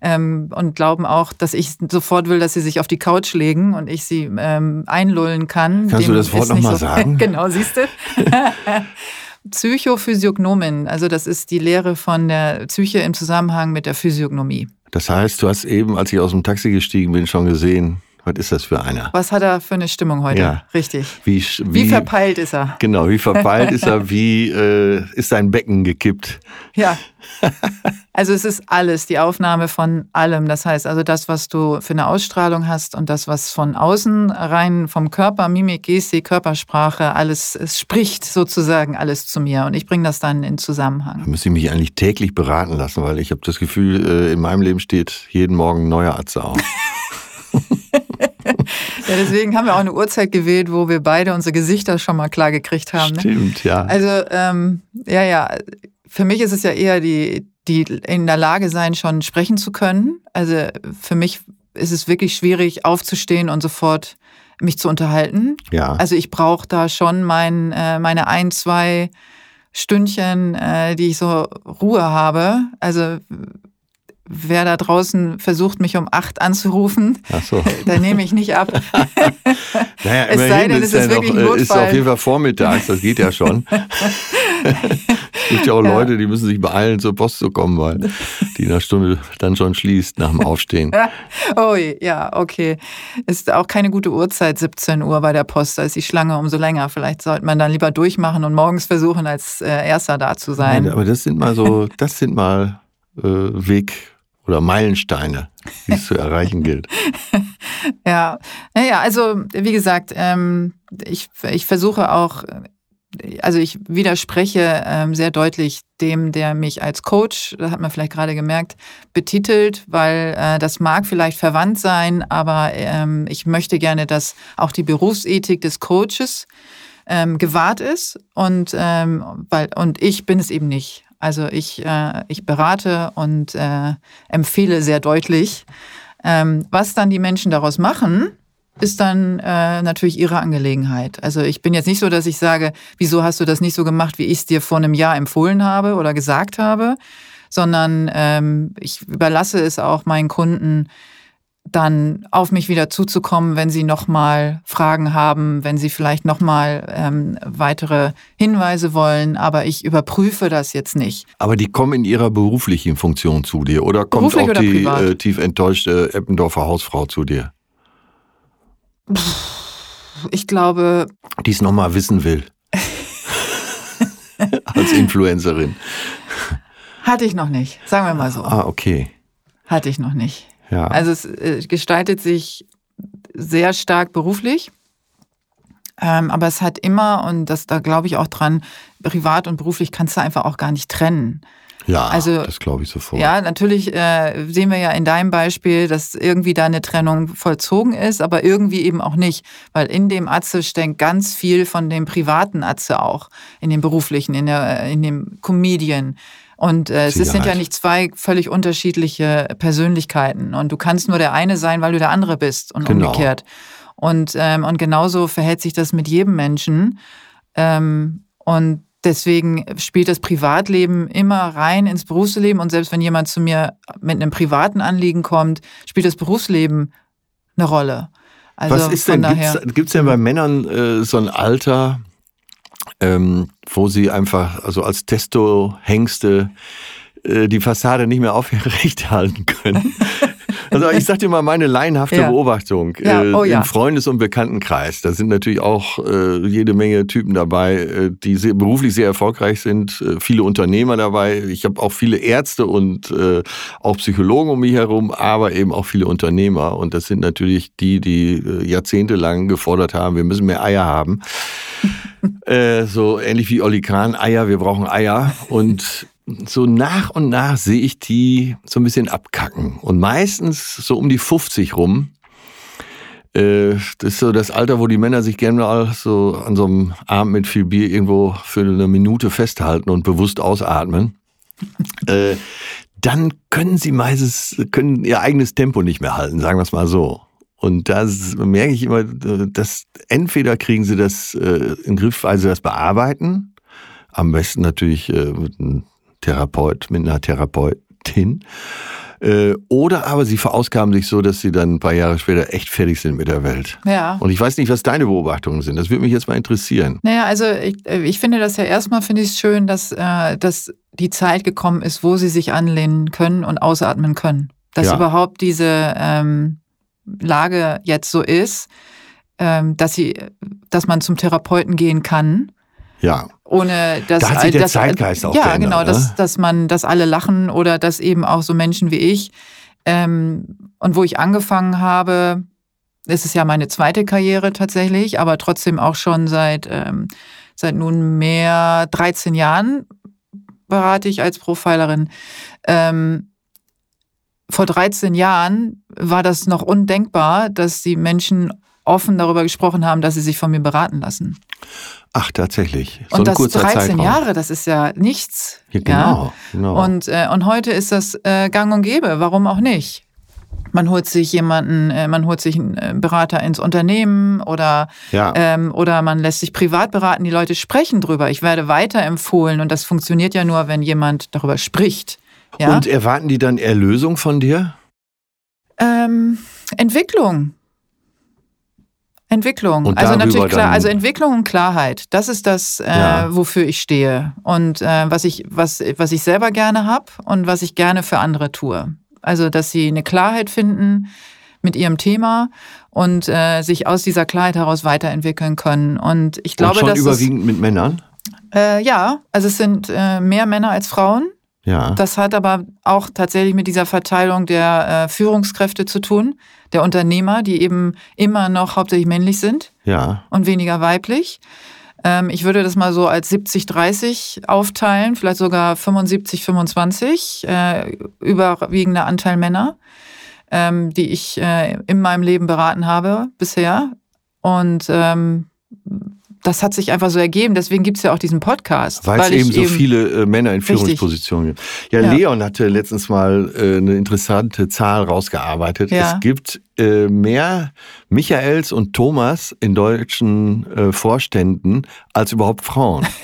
Ähm, und glauben auch, dass ich sofort will, dass sie sich auf die Couch legen und ich sie ähm, einlullen kann. Kannst Dem du das Wort nochmal so, sagen? genau, siehst du? Psychophysiognomin, also das ist die Lehre von der Psyche im Zusammenhang mit der Physiognomie. Das heißt, du hast eben, als ich aus dem Taxi gestiegen bin, schon gesehen, Was ist das für einer? Was hat er für eine Stimmung heute? Ja. Richtig. Wie, Wie, wie, verpeilt ist er? Genau, wie verpeilt ist er? Wie äh, ist sein Becken gekippt? Ja. Also es ist alles, die Aufnahme von allem. Das heißt also das, was du für eine Ausstrahlung hast und das, was von außen rein vom Körper, Mimik, Gestik, Körpersprache, alles, es spricht sozusagen alles zu mir und ich bringe das dann in Da Zusammenhang. müsste ich mich eigentlich täglich beraten lassen, weil ich habe das Gefühl, äh, in meinem Leben steht jeden Morgen ein neuer Atze auf. Ja, deswegen haben wir auch eine Uhrzeit gewählt, wo wir beide unsere Gesichter schon mal klar gekriegt haben. Ne? Stimmt, ja. Also, ähm, ja, ja, für mich ist es ja eher die, die in der Lage sein, schon sprechen zu können. Also für mich ist es wirklich schwierig, aufzustehen und sofort mich zu unterhalten. ja. Also ich brauche da schon mein, äh, meine ein, zwei Stündchen, äh, die ich so Ruhe habe. Also wer da draußen versucht, mich um acht anzurufen, Ach so. da nehme ich nicht ab. Naja, Es sei denn, ist, es ja ist noch, wirklich ein äh, ist auf jeden Fall vormittags, das geht ja schon. es gibt ja auch Ja. Leute, die müssen sich beeilen, zur Post zu kommen, weil die in einer Stunde dann schon schließt nach dem Aufstehen. Oh ja, okay. Ist auch keine gute Uhrzeit, 17 Uhr bei der Post. Da ist die Schlange umso länger. Vielleicht sollte man dann lieber durchmachen und morgens versuchen, als äh, Erster da zu sein. Nein, aber das sind mal so, das sind mal äh, Weg- oder Meilensteine, die es zu erreichen gilt. Ja, naja, also wie gesagt, ähm, ich, ich versuche auch, also ich widerspreche ähm, sehr deutlich dem, der mich als Coach, das hat man vielleicht gerade gemerkt, betitelt, weil äh, das mag vielleicht verwandt sein, aber ähm, ich möchte gerne, dass auch die Berufsethik des Coaches ähm, gewahrt ist und, ähm, weil, und ich bin es eben nicht. Also ich, äh, ich berate und äh, empfehle sehr deutlich. Ähm, was dann die Menschen daraus machen, ist dann äh, natürlich ihre Angelegenheit. Also ich bin jetzt nicht so, dass ich sage, wieso hast du das nicht so gemacht, wie ich es dir vor einem Jahr empfohlen habe oder gesagt habe, sondern ähm, ich überlasse es auch meinen Kunden, dann auf mich wieder zuzukommen, wenn sie nochmal Fragen haben, wenn sie vielleicht nochmal ähm, weitere Hinweise wollen. Aber ich überprüfe das jetzt nicht. Aber die kommen in ihrer beruflichen Funktion zu dir oder kommt Beruflich auch oder die äh, tief enttäuschte Eppendorfer Hausfrau zu dir, Ich glaube, die es nochmal wissen will? Als Influencerin. hatte ich noch nicht. Sagen wir mal so. Ah, okay. Hatte ich noch nicht. Ja. Also es äh, gestaltet sich sehr stark beruflich. Ähm, aber es hat immer, und das, da glaube ich auch dran, privat und beruflich kannst du einfach auch gar nicht trennen. ja, also- das glaube ich sofort. Ja, natürlich äh, sehen wir ja in deinem Beispiel, dass irgendwie da eine Trennung vollzogen ist, aber irgendwie eben auch nicht. Weil in dem Atze steckt ganz viel von dem privaten Atze auch, in dem beruflichen, in, der, in dem Comedian. Und äh, es sind ja nicht zwei völlig unterschiedliche Persönlichkeiten. Und du kannst nur der eine sein, weil du der andere bist und Genau. umgekehrt. Und, ähm, und genauso verhält sich das mit jedem Menschen. Ähm, und deswegen spielt das Privatleben immer rein ins Berufsleben. Und selbst wenn jemand zu mir mit einem privaten Anliegen kommt, spielt das Berufsleben eine Rolle. Also Was ist denn, gibt es denn bei Männern äh, so ein Alter, ähm, wo sie einfach, also als Testo-Hengste, äh, die Fassade nicht mehr aufrecht halten können? Also ich sag dir mal meine laienhafte Ja. Beobachtung Ja, äh, oh ja. im Freundes- und Bekanntenkreis. Da sind natürlich auch äh, jede Menge Typen dabei, äh, die sehr, beruflich sehr erfolgreich sind, äh, viele Unternehmer dabei. Ich habe auch viele Ärzte und äh, auch Psychologen um mich herum, aber eben auch viele Unternehmer. Und das sind natürlich die, die äh, jahrzehntelang gefordert haben, wir müssen mehr Eier haben. Äh, so ähnlich wie Olli Kahn, Eier, wir brauchen Eier. Und so nach und nach sehe ich die so ein bisschen abkacken. Und meistens so um die 50 rum. Äh, Das ist so das Alter, wo die Männer sich gerne mal so an so einem Abend mit viel Bier irgendwo für eine Minute festhalten und bewusst ausatmen. äh, dann können sie meistens, können ihr eigenes Tempo nicht mehr halten, sagen wir es mal so. Und da merke ich immer, dass entweder kriegen sie das äh, in den Griff, sie das bearbeiten. Am besten natürlich äh, mit einem Therapeut, mit einer Therapeutin. Äh, oder aber sie verausgaben sich so, dass sie dann ein paar Jahre später echt fertig sind mit der Welt. Ja. Und ich weiß nicht, was deine Beobachtungen sind. Das würde mich jetzt mal interessieren. Naja, also ich, äh, ich finde das ja erstmal, finde ich es schön, dass, äh, dass die Zeit gekommen ist, wo sie sich anlehnen können und ausatmen können. Dass Ja. überhaupt diese, ähm, Lage jetzt so ist, ähm, dass sie, dass man zum Therapeuten gehen kann. Ja. Ohne dass Da hat sich der dass, Zeitgeist auch ja geändert, genau, ne? dass, dass man, dass alle lachen oder dass eben auch so Menschen wie ich ähm, und wo ich angefangen habe, es ist ja meine zweite Karriere tatsächlich, aber trotzdem auch schon seit ähm, seit nunmehr 13 Jahren berate ich als Profilerin. Ähm, vor 13 Jahren war das noch undenkbar, dass die Menschen offen darüber gesprochen haben, dass sie sich von mir beraten lassen. Ach, tatsächlich. So und das kurzer 13 Zeitraum. Jahre, das ist ja nichts. Ja, genau. genau. Und, äh, und heute ist das äh, gang und gäbe. Warum auch nicht? Man holt sich jemanden, äh, man holt sich einen äh, Berater ins Unternehmen oder, ja. ähm, oder man lässt sich privat beraten. Die Leute sprechen drüber. Ich werde weiterempfohlen und das funktioniert ja nur, wenn jemand darüber spricht. Ja? Und erwarten die dann Erlösung von dir? Ähm, Entwicklung. Entwicklung. Und also natürlich klar, also Entwicklung und Klarheit. Das ist das, äh, Ja. wofür ich stehe und äh, was ich was was ich selber gerne habe und was ich gerne für andere tue. Also dass sie eine Klarheit finden mit ihrem Thema und äh, sich aus dieser Klarheit heraus weiterentwickeln können. Und ich glaube, Und schon dass überwiegend mit Männern? es, äh, ja, also es sind äh, mehr Männer als Frauen. Ja. Das hat aber auch tatsächlich mit dieser Verteilung der äh, Führungskräfte zu tun, der Unternehmer, die eben immer noch hauptsächlich männlich sind ja. und weniger weiblich. Ähm, ich würde das mal so als 70-30 aufteilen, vielleicht sogar 75-25, äh, überwiegender Anteil Männer, ähm, die ich äh, in meinem Leben beraten habe bisher. Und ähm, das hat sich einfach so ergeben. Deswegen gibt es ja auch diesen Podcast. Weil es eben so viele äh, Männer in. Führungspositionen gibt. Ja, Ja. Leon hatte letztens mal äh, eine interessante Zahl rausgearbeitet. Ja. Es gibt äh, mehr Michaels und Thomas in deutschen äh, Vorständen als überhaupt Frauen.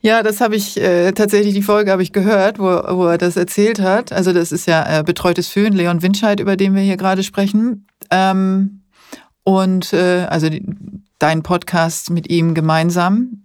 Ja, das habe ich äh, tatsächlich, die Folge habe ich gehört, wo, wo er das erzählt hat. Also das ist ja äh, Betreutes Fühlen, Leon Winscheid, über den wir hier gerade sprechen. Ähm, und äh, also die, dein Podcast mit ihm gemeinsam.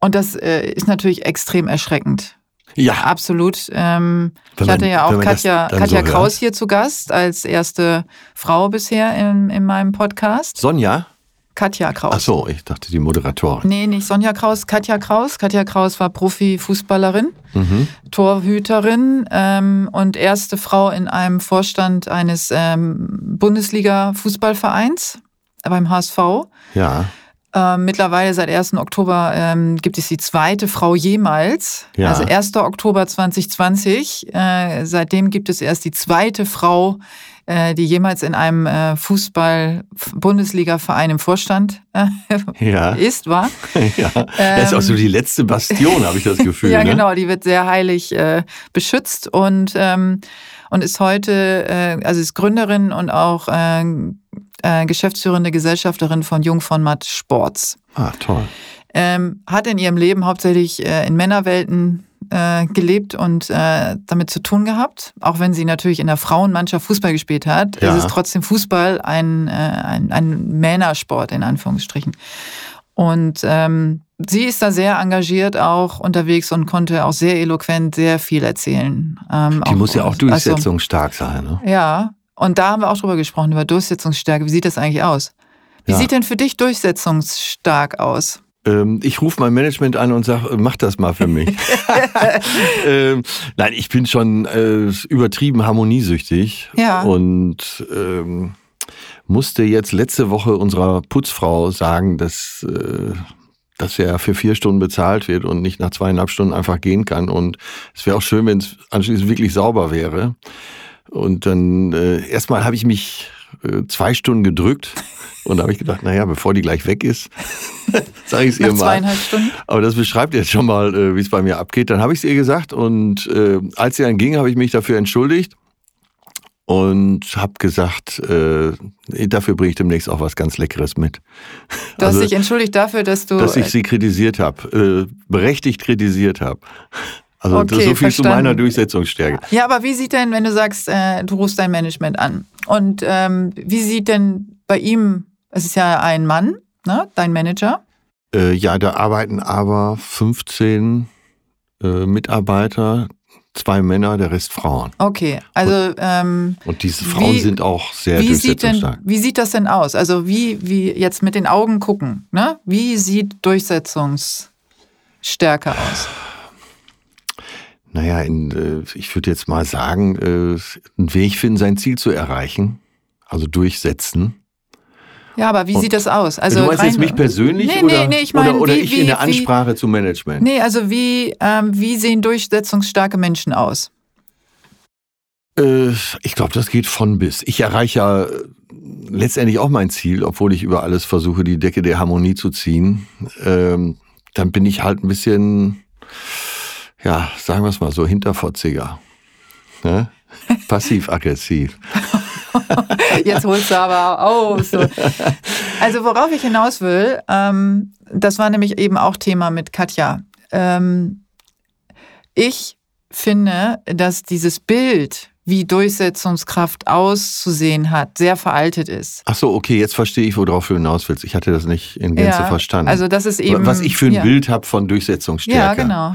Und das äh, ist natürlich extrem erschreckend. Ja, Absolut. Ähm, ich hatte ja auch Katja, Katja so hört. Kraus hier zu Gast als erste Frau bisher in, in meinem Podcast. Sonja? Katja Kraus. Ach so, ich dachte die Moderatorin. Nee, nicht Sonja Kraus, Katja Kraus. Katja Kraus war Profifußballerin, Mhm. Torhüterin ähm, und erste Frau in einem Vorstand eines ähm, Bundesliga-Fußballvereins beim HSV. Ja, Ähm, mittlerweile seit 1. Oktober ähm, gibt es die zweite Frau jemals. Ja. Also 1. Oktober 2020. Äh, seitdem gibt es erst die zweite Frau, äh, die jemals in einem äh, Fußball-Bundesliga-Verein im Vorstand äh, ja, ist, war. ja. das ist auch so die letzte Bastion, habe ich das Gefühl. ja, ne? genau, die wird sehr heilig äh, beschützt und, ähm, und ist heute, äh, also ist Gründerin und auch äh, geschäftsführende Gesellschafterin von Jung von Matt Sports. Ah, toll. Ähm, hat in ihrem Leben hauptsächlich äh, in Männerwelten äh, gelebt und äh, damit zu tun gehabt. Auch wenn sie natürlich in der Frauenmannschaft Fußball gespielt hat, Ja. ist es trotzdem Fußball ein, äh, ein, ein Männersport in Anführungsstrichen. Und ähm, sie ist da sehr engagiert auch unterwegs und konnte auch sehr eloquent sehr viel erzählen. Ähm, Die muss ja auch also- durchsetzungsstark sein. Ne? ja, und da haben wir auch drüber gesprochen, über Durchsetzungsstärke. Wie sieht das eigentlich aus? Wie Ja. sieht denn für dich durchsetzungsstark aus? Ähm, ich rufe mein Management an und sage, mach das mal für mich. ähm, nein, ich bin schon äh, übertrieben harmoniesüchtig Ja. und ähm, musste jetzt letzte Woche unserer Putzfrau sagen, dass, äh, dass er für vier Stunden bezahlt wird und nicht nach zweieinhalb Stunden einfach gehen kann. Und es wäre auch schön, wenn es anschließend wirklich sauber wäre. Und dann äh, erstmal habe ich mich äh, zwei Stunden gedrückt und da habe ich gedacht, naja, bevor die gleich weg ist, sage ich es ihr mal. zweieinhalb Stunden? Aber das beschreibt jetzt schon mal, äh, wie es bei mir abgeht. Dann habe ich es ihr gesagt und äh, als sie dann ging, habe ich mich dafür entschuldigt und habe gesagt, äh, dafür bringe ich demnächst auch was ganz Leckeres mit. Du Also, hast dich entschuldigt dafür, dass du. dass ich sie kritisiert habe, äh, berechtigt kritisiert habe. Also Okay, so viel zu verstanden. meiner Durchsetzungsstärke. ja, aber wie sieht denn, wenn du sagst, äh, du rufst dein Management an? Und ähm, wie sieht denn bei ihm, es ist ja ein Mann, ne, dein Manager? Äh, ja, da arbeiten aber 15 äh, Mitarbeiter, zwei Männer, der Rest Frauen. Okay, also ähm, Und diese Frauen wie- sind auch sehr wie sieht, denn, durchsetzungsstark. wie sieht das denn aus? Also wie, wie jetzt mit den Augen gucken, ne? Wie sieht Durchsetzungsstärke aus? Naja, in, äh, ich würde jetzt mal sagen, äh, einen Weg finden, sein Ziel zu erreichen. Also durchsetzen. Ja, aber wie Und- sieht das aus? Also du meinst rein- jetzt mich persönlich Nee, oder, nee, nee, ich meine, oder, oder wie, ich wie, in der wie, Ansprache zum Management? Nee, also wie, ähm, wie sehen durchsetzungsstarke Menschen aus? Äh, ich glaube, das geht von bis. Ich erreiche ja letztendlich auch mein Ziel, obwohl ich über alles versuche, die Decke der Harmonie zu ziehen. Ähm, dann bin ich halt ein bisschen, ja, sagen wir es mal so, hinterfotziger. Ne? Passiv-aggressiv. Jetzt holst du aber aus. So. Also worauf ich hinaus will, ähm, das war nämlich eben auch Thema mit Katja. Ähm, ich finde, dass dieses Bild, wie Durchsetzungskraft auszusehen hat, sehr veraltet ist. Ach so, okay, jetzt verstehe ich, worauf du hinaus willst. Ich hatte das nicht in Gänze verstanden. Also das ist eben Was ich für ein ja. Bild habe von Durchsetzungsstärke. Ja, genau.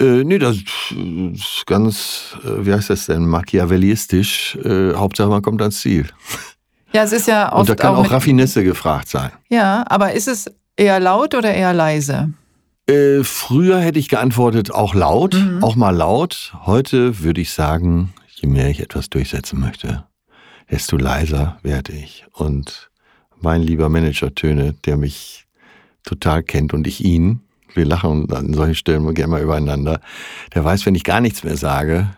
Äh, nee, das ist ganz, äh, wie heißt das denn, machiavellistisch. Äh, Hauptsache, man kommt ans Ziel. Ja, es ist ja oft Und da kann auch mit, Raffinesse gefragt sein. Ja, aber ist es eher laut oder eher leise? Äh, früher hätte ich geantwortet, auch laut, Mhm. auch mal laut. Heute würde ich sagen, je mehr ich etwas durchsetzen möchte, desto leiser werde ich. Und mein lieber Manager Töne, der mich total kennt und ich ihn, wir lachen an solchen Stellen gerne mal übereinander, der weiß, wenn ich gar nichts mehr sage,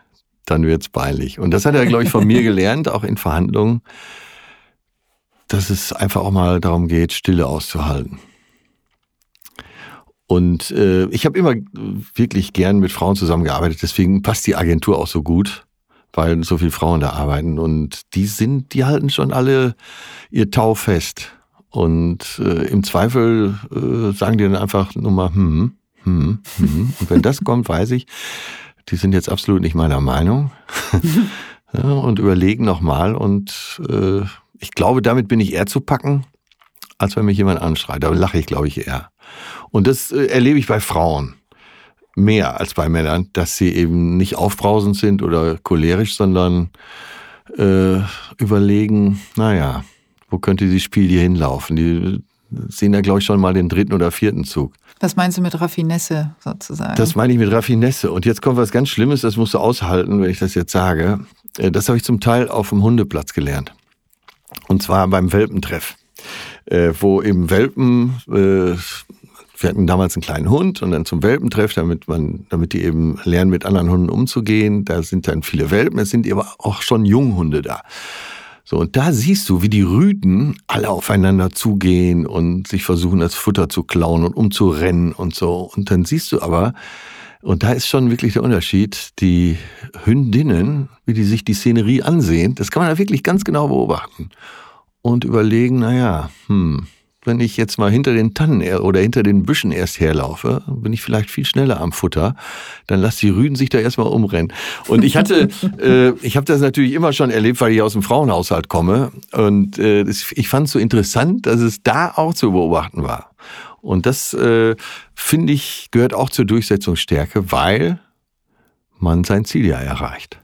dann wird's peinlich. Und das hat er, glaube ich, von mir gelernt, auch in Verhandlungen, dass es einfach auch mal darum geht, Stille auszuhalten. Und äh, ich habe immer wirklich gern mit Frauen zusammengearbeitet, deswegen passt die Agentur auch so gut, weil so viele Frauen da arbeiten und die sind, die halten schon alle ihr Tau fest. Und äh, im Zweifel äh, sagen die dann einfach nur mal, hm, hm, hm. Und wenn das kommt, weiß ich, die sind jetzt absolut nicht meiner Meinung. ja, und überlegen nochmal. Und äh, ich glaube, damit bin ich eher zu packen, als wenn mich jemand anschreit. Da lache ich, glaube ich, eher. Und das äh, erlebe ich bei Frauen mehr als bei Männern, dass sie eben nicht aufbrausend sind oder cholerisch, sondern äh, überlegen, naja, wo könnte dieses Spiel hier hinlaufen? Die sehen da, glaube ich, schon mal den dritten oder vierten Zug. Was meinst du mit Raffinesse sozusagen? Das meine ich mit Raffinesse. Und jetzt kommt was ganz Schlimmes, das musst du aushalten, wenn ich das jetzt sage. Äh, Das habe ich zum Teil auf dem Hundeplatz gelernt. Und zwar beim Welpentreff, äh, wo eben Welpen, äh, wir hatten damals einen kleinen Hund und dann zum Welpentreff, damit man, damit die eben lernen, mit anderen Hunden umzugehen. Da sind dann viele Welpen, es sind aber auch schon Junghunde da. So, und da siehst du, wie die Rüden alle aufeinander zugehen und sich versuchen, das Futter zu klauen und umzurennen und so. Und dann siehst du aber, und da ist schon wirklich der Unterschied, die Hündinnen, wie die sich die Szenerie ansehen, das kann man da wirklich ganz genau beobachten. Und überlegen, naja, hm, wenn ich jetzt mal hinter den Tannen er- oder hinter den Büschen erst herlaufe, bin ich vielleicht viel schneller am Futter. Dann lass die Rüden sich da erstmal umrennen. Und ich hatte, äh, ich habe das natürlich immer schon erlebt, weil ich aus dem Frauenhaushalt komme. Und äh, ich fand es so interessant, dass es da auch zu beobachten war. Und das, äh, finde ich, gehört auch zur Durchsetzungsstärke, weil man sein Ziel ja erreicht.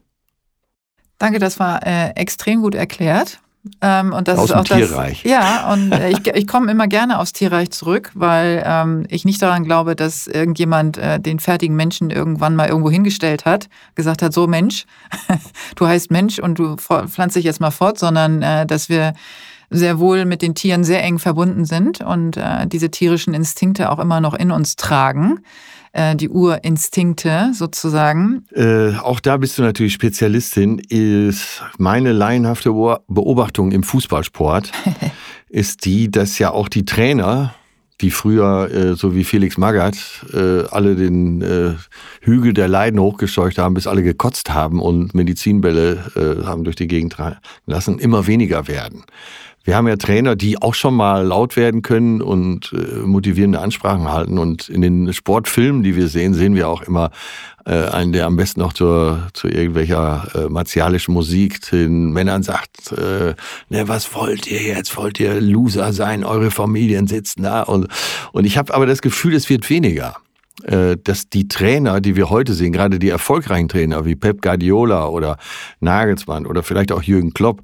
Danke, das war äh, extrem gut erklärt. Ähm, und das Aus ist dem auch das, Tierreich. Ja, und äh, ich, ich komme immer gerne aufs Tierreich zurück, weil ähm, ich nicht daran glaube, dass irgendjemand äh, den fertigen Menschen irgendwann mal irgendwo hingestellt hat, gesagt hat, so Mensch, du heißt Mensch und du pflanzt dich jetzt mal fort, sondern äh, dass wir sehr wohl mit den Tieren sehr eng verbunden sind und äh, diese tierischen Instinkte auch immer noch in uns tragen, äh, die Urinstinkte sozusagen. Äh, auch da bist du natürlich Spezialistin. Ist meine laienhafte Beob- Beobachtung im Fußballsport ist die, dass ja auch die Trainer, die früher, äh, so wie Felix Magath, äh, alle den äh, Hügel der Leiden hochgescheucht haben, bis alle gekotzt haben und Medizinbälle äh, haben durch die Gegend lassen, immer weniger werden. Wir haben ja Trainer, die auch schon mal laut werden können und äh, motivierende Ansprachen halten. Und in den Sportfilmen, die wir sehen, sehen wir auch immer äh, einen, der am besten noch zur, zu irgendwelcher äh, martialischen Musik den Männern sagt, äh, ne, was wollt ihr jetzt? Wollt ihr Loser sein? Eure Familien sitzen da. Und, und ich habe aber das Gefühl, es wird weniger. Äh, dass die Trainer, die wir heute sehen, gerade die erfolgreichen Trainer wie Pep Guardiola oder Nagelsmann oder vielleicht auch Jürgen Klopp,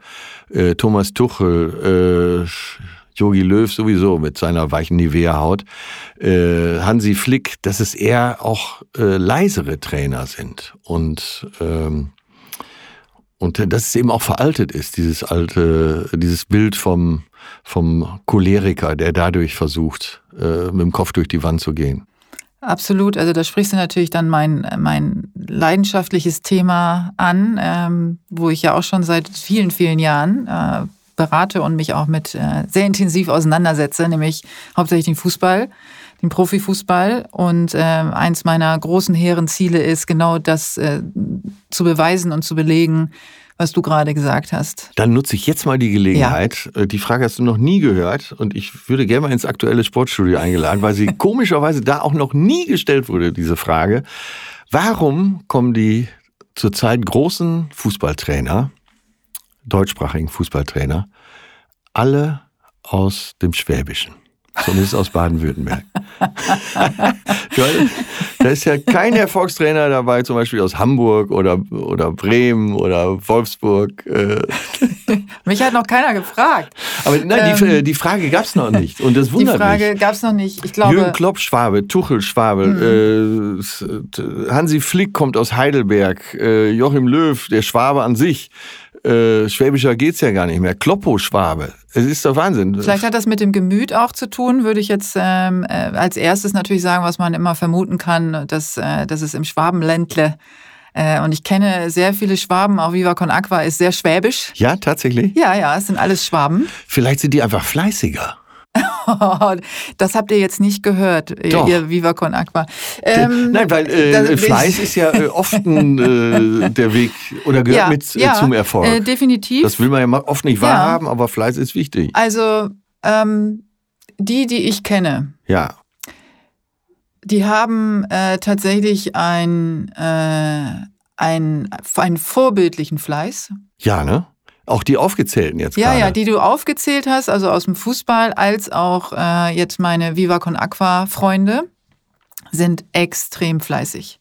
äh, Thomas Tuchel, äh, Jogi Löw sowieso mit seiner weichen Nivea-Haut, äh, Hansi Flick, dass es eher auch äh, leisere Trainer sind und ähm, und dass es eben auch veraltet ist, dieses alte, dieses Bild vom, vom Choleriker, der dadurch versucht, äh, mit dem Kopf durch die Wand zu gehen. Absolut. Also da sprichst du natürlich dann mein, mein leidenschaftliches Thema an, ähm, wo ich ja auch schon seit vielen, vielen Jahren äh, berate und mich auch mit äh, sehr intensiv auseinandersetze, nämlich hauptsächlich den Fußball, den Profifußball. Und äh, eins meiner großen hehren Ziele ist genau das äh, zu beweisen und zu belegen, was du gerade gesagt hast. Dann nutze ich jetzt mal die Gelegenheit. Ja. Äh, die Frage hast du noch nie gehört und ich würde gerne mal ins aktuelle Sportstudio eingeladen, weil sie komischerweise da auch noch nie gestellt wurde, diese Frage. Warum kommen die zurzeit großen Fußballtrainer deutschsprachigen Fußballtrainer, alle aus dem Schwäbischen. Zumindest aus Baden-Württemberg. da ist ja kein Erfolgstrainer dabei, zum Beispiel aus Hamburg oder, oder Bremen oder Wolfsburg. Äh. Mich hat noch keiner gefragt. Aber nein, die, ähm, die Frage gab es noch nicht. Und das wundert Die Frage gab es noch nicht. Ich glaube, Jürgen Klopp Schwabe, Tuchel Schwabe, mhm. äh, Hansi Flick kommt aus Heidelberg, äh, Joachim Löw, der Schwabe an sich äh, schwäbischer geht's ja gar nicht mehr. Kloppo-Schwabe. Es ist doch Wahnsinn. Vielleicht hat das mit dem Gemüt auch zu tun, würde ich jetzt ähm, äh, als erstes natürlich sagen, was man immer vermuten kann, dass, äh, dass es im Schwabenländle äh, und ich kenne sehr viele Schwaben, auch Viva Con Aqua ist sehr schwäbisch. Ja, tatsächlich? Ja, ja, es sind alles Schwaben. Vielleicht sind die einfach fleißiger. das habt ihr jetzt nicht gehört, Doch. ihr Viva Con Aqua. Ähm, Nein, weil äh, Fleiß ist ja äh, oft ein, äh, der Weg oder gehört ja, mit äh, ja, zum Erfolg. Äh, definitiv. Das will man ja oft nicht wahrhaben, aber Fleiß ist wichtig. Also ähm, die, die ich kenne, ja. die haben äh, tatsächlich ein, ein, einen vorbildlichen Fleiß. Ja, ne? Auch die aufgezählten jetzt Ja, gerade. ja, die du aufgezählt hast, also aus dem Fußball, als auch äh, jetzt meine Viva Con Aqua Freunde, sind extrem fleißig.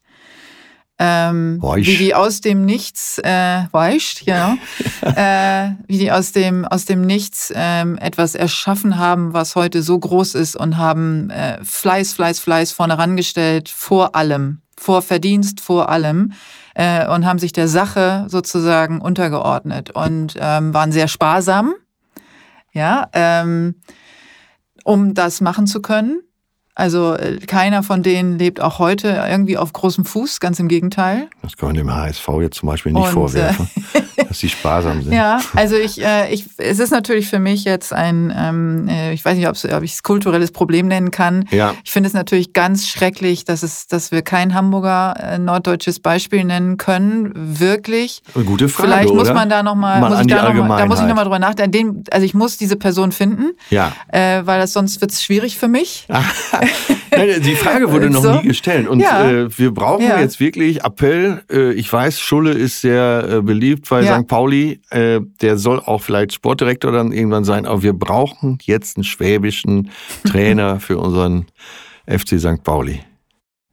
Ähm, wie die aus dem Nichts, äh, weißt, ja, äh, wie die aus dem, aus dem Nichts ähm, etwas erschaffen haben, was heute so groß ist und haben äh, Fleiß, Fleiß, Fleiß vorne rangestellt, vor allem, vor Verdienst, vor allem äh, und haben sich der Sache sozusagen untergeordnet und ähm, waren sehr sparsam, ja, ähm, um das machen zu können. Also äh, keiner von denen lebt auch heute irgendwie auf großem Fuß, ganz im Gegenteil. Das kann man dem HSV jetzt zum Beispiel nicht und, vorwerfen, äh, dass sie sparsam sind. Ja, also ich, äh, ich, es ist natürlich für mich jetzt ein, ähm, äh, ich weiß nicht, ob ich es kulturelles Problem nennen kann. Ja. Ich finde es natürlich ganz schrecklich, dass es, dass wir kein Hamburger äh, norddeutsches Beispiel nennen können. Wirklich. Eine gute Frage. Vielleicht oder? muss man da nochmal, muss ich da, noch mal, da muss ich nochmal drüber nachdenken. Also ich muss diese Person finden, ja. äh, weil das sonst wird es schwierig für mich. die Frage wurde noch so. nie gestellt. Und ja. äh, wir brauchen ja. jetzt wirklich Appell. Äh, ich weiß, Schulle ist sehr äh, beliebt bei ja. St. Pauli. Äh, der soll auch vielleicht Sportdirektor dann irgendwann sein. Aber wir brauchen jetzt einen schwäbischen Trainer für unseren FC St. Pauli.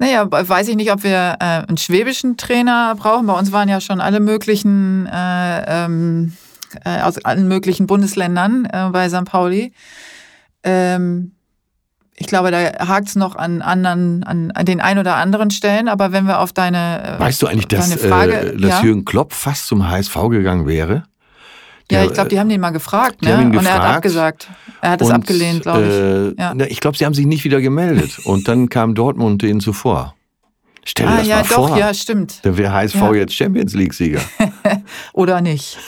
Naja, weiß ich nicht, ob wir äh, einen schwäbischen Trainer brauchen. Bei uns waren ja schon alle möglichen äh, ähm, aus allen möglichen Bundesländern bei St. Pauli. Ähm, ich glaube, da hakt es noch an anderen, an, an, den ein oder anderen Stellen. Aber wenn wir auf deine äh, Weißt du eigentlich, dass, Frage, äh, dass ja? Jürgen Klopp fast zum HSV gegangen wäre? Der, ja, ich glaube, die haben den mal gefragt, ne? Und gefragt, er hat abgesagt. Er hat es abgelehnt, glaube ich. Äh, ja. Ich glaube, sie haben sich nicht wieder gemeldet. und dann kam Dortmund denen zuvor. Stell dir ah, das ja, mal doch, vor. Ja, stimmt. Dann wäre HSV ja. jetzt Champions League-Sieger. Oder nicht.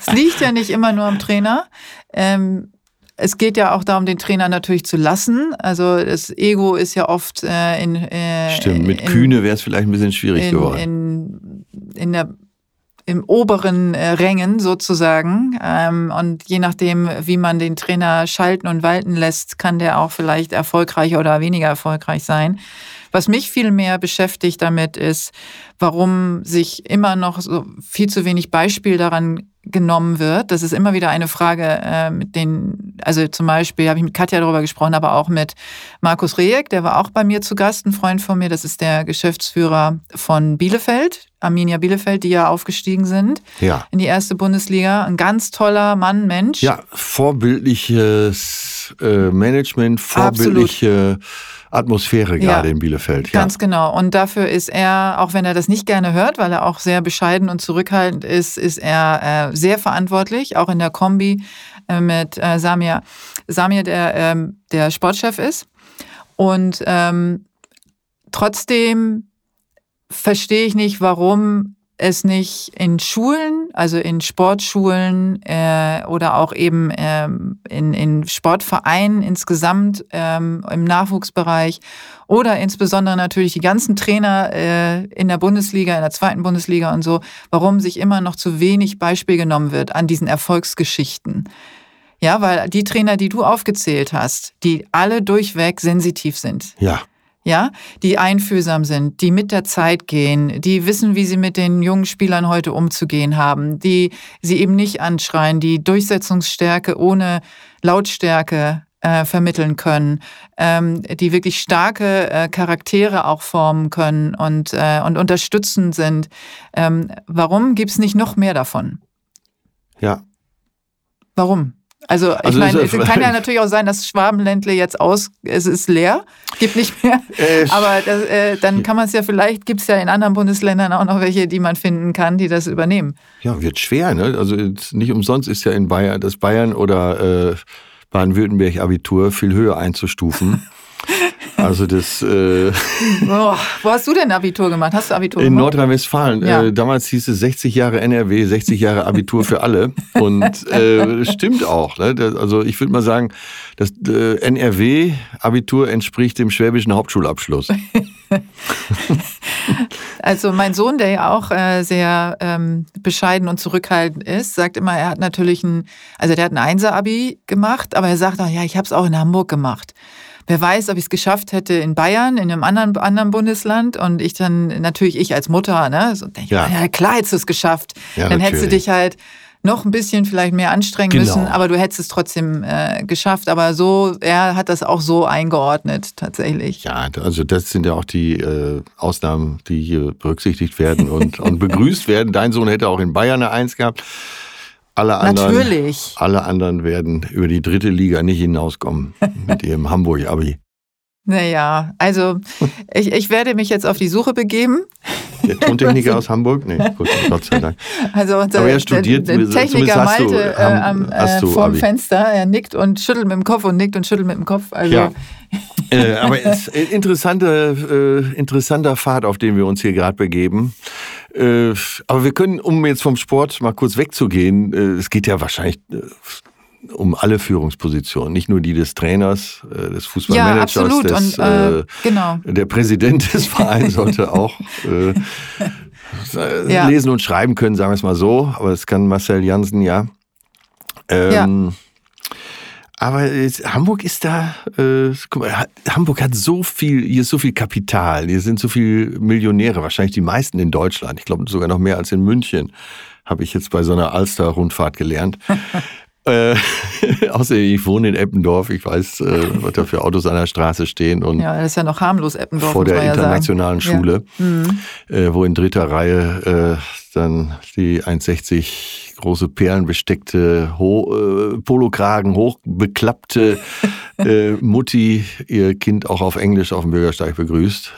es liegt ja nicht immer nur am Trainer. Ähm, es geht ja auch darum, den Trainer natürlich zu lassen. Also das Ego ist ja oft äh, in. Äh, Stimmt, mit in, Kühne wäre es vielleicht ein bisschen schwierig in, geworden. In, in der im oberen äh, Rängen sozusagen. Ähm, und je nachdem, wie man den Trainer schalten und walten lässt, kann der auch vielleicht erfolgreich oder weniger erfolgreich sein. Was mich viel mehr beschäftigt damit ist, warum sich immer noch so viel zu wenig Beispiel daran genommen wird. Das ist immer wieder eine Frage, äh, mit den, also zum Beispiel habe ich mit Katja darüber gesprochen, aber auch mit Markus Rejek, der war auch bei mir zu Gast, ein Freund von mir, das ist der Geschäftsführer von Bielefeld, Arminia Bielefeld, die ja aufgestiegen sind Ja. in die erste Bundesliga. Ein ganz toller Mann, Mensch. Ja, vorbildliches äh, Management, vorbildliche Atmosphäre Ja. gerade in Bielefeld. Ja. Ganz genau. Und dafür ist er, auch wenn er das nicht gerne hört, weil er auch sehr bescheiden und zurückhaltend ist, ist er äh, sehr verantwortlich, auch in der Kombi äh, mit äh, Samir, Samir der, ähm, der Sportchef ist. Und ähm, trotzdem verstehe ich nicht, warum es nicht in Schulen, also in Sportschulen äh, oder auch eben ähm, in, in Sportvereinen insgesamt ähm, im Nachwuchsbereich oder insbesondere natürlich die ganzen Trainer äh, in der Bundesliga, in der zweiten Bundesliga und so, warum sich immer noch zu wenig Beispiel genommen wird an diesen Erfolgsgeschichten. Ja, weil die Trainer, die du aufgezählt hast, die alle durchweg sensitiv sind, ja. Ja, die einfühlsam sind, die mit der Zeit gehen, die wissen, wie sie mit den jungen Spielern heute umzugehen haben, die sie eben nicht anschreien, die Durchsetzungsstärke ohne Lautstärke äh, vermitteln können, ähm, die wirklich starke äh, Charaktere auch formen können und, äh, und unterstützend sind. Ähm, warum gibt's nicht noch mehr davon? Ja. Warum? Also, ich Also meine, es kann ja natürlich auch sein, dass Schwabenländle jetzt aus, es ist leer, gibt nicht mehr. Äh, Aber das, äh, dann kann man es ja vielleicht, gibt es ja in anderen Bundesländern auch noch welche, die man finden kann, die das übernehmen. Ja, wird schwer, ne? Also nicht umsonst ist ja in Bayern das Bayern oder äh, Baden-Württemberg Abitur viel höher einzustufen. Also das äh, Oh, wo hast du denn Abitur gemacht? Hast du Abitur in gemacht? Nordrhein-Westfalen. Ja. Äh, damals hieß es 60 Jahre NRW, 60 Jahre Abitur für alle. Und äh, das stimmt auch. Ne? Das, also ich würde mal sagen, das äh, NRW-Abitur entspricht dem schwäbischen Hauptschulabschluss. Also mein Sohn, der ja auch äh, sehr ähm, bescheiden und zurückhaltend ist, sagt immer, er hat natürlich ein, also der hat ein Einser-Abi gemacht, aber er sagt auch, ja, ich habe es auch in Hamburg gemacht. Wer weiß, ob ich es geschafft hätte in Bayern, in einem anderen, anderen Bundesland und ich dann, natürlich ich als Mutter, ne, so denke Ja. ja. klar hättest du es geschafft. Ja, dann hättest du natürlich. dich halt noch ein bisschen vielleicht mehr anstrengen Genau. müssen, aber du hättest es trotzdem äh, geschafft. Aber so, er hat das auch so eingeordnet, tatsächlich. Ja, also das sind ja auch die äh, Ausnahmen, die hier berücksichtigt werden und, und begrüßt werden. Dein Sohn hätte auch in Bayern eine Eins gehabt. Alle anderen, Natürlich. alle anderen werden über die dritte Liga nicht hinauskommen mit ihrem Hamburg-Abi. Naja, also ich, ich werde mich jetzt auf die Suche begeben. Der Tontechniker aus Hamburg? Nee, gut, Gott sei Dank. Also der, Aber er studiert, der, der Techniker du- Malte äh, haben- am, hast äh, du vorm Abi. Fenster, er nickt und schüttelt mit dem Kopf und nickt und schüttelt mit dem Kopf. Also Ja. Äh, aber es ist interessante, äh, interessanter Pfad, auf den wir uns hier gerade begeben. Äh, aber wir können, um jetzt vom Sport mal kurz wegzugehen, äh, es geht ja wahrscheinlich äh, um alle Führungspositionen, nicht nur die des Trainers, äh, des ja, Fußballmanagers, absolut. des, und äh, äh, genau. der Präsident des Vereins sollte auch äh, Ja. lesen und schreiben können, sagen wir es mal so. Aber das kann Marcel Jansen ja. Ähm, Aber es, Hamburg ist da, äh, guck mal, Ha- Hamburg hat so viel, hier ist so viel Kapital, hier sind so viele Millionäre, wahrscheinlich die meisten in Deutschland. Ich glaube sogar noch mehr als in München, habe ich jetzt bei so einer Alster-Rundfahrt gelernt. äh, außer ich wohne in Eppendorf, ich weiß, äh, was da für Autos an der Straße stehen und Ja, das ist ja noch harmlos, Eppendorf, vor der ja internationalen sagen. Schule, Ja. Mhm. äh, wo in dritter Reihe äh, dann die 1,60 große perlenbesteckte Ho äh, Polokragen hochbeklappte äh, Mutti ihr Kind auch auf Englisch auf dem Bürgersteig begrüßt.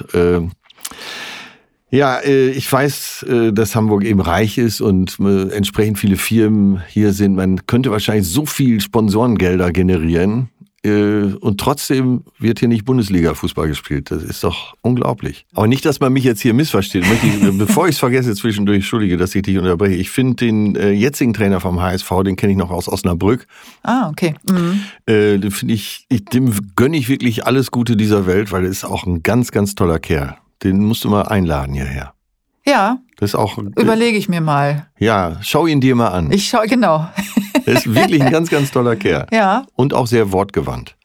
Ja, äh, ich weiß, äh, dass Hamburg eben reich ist und äh, entsprechend viele Firmen hier sind. Man könnte wahrscheinlich so viel Sponsorengelder generieren und trotzdem wird hier nicht Bundesliga-Fußball gespielt. Das ist doch unglaublich. Aber nicht, dass man mich jetzt hier missversteht. Ich, bevor ich es vergesse zwischendurch, entschuldige, dass ich dich unterbreche. Ich finde den jetzigen Trainer vom HSV, den kenne ich noch aus Osnabrück. Ah, okay. Mhm. Äh, den finde ich, ich, dem gönne ich wirklich alles Gute dieser Welt, weil er ist auch ein ganz, ganz toller Kerl. Den musst du mal einladen hierher. Ja, Das ist auch, überlege ich mir mal. ja, schau ihn dir mal an. Ich schaue, genau. Er ist wirklich ein ganz, ganz toller Kerl. Ja, Und auch sehr wortgewandt.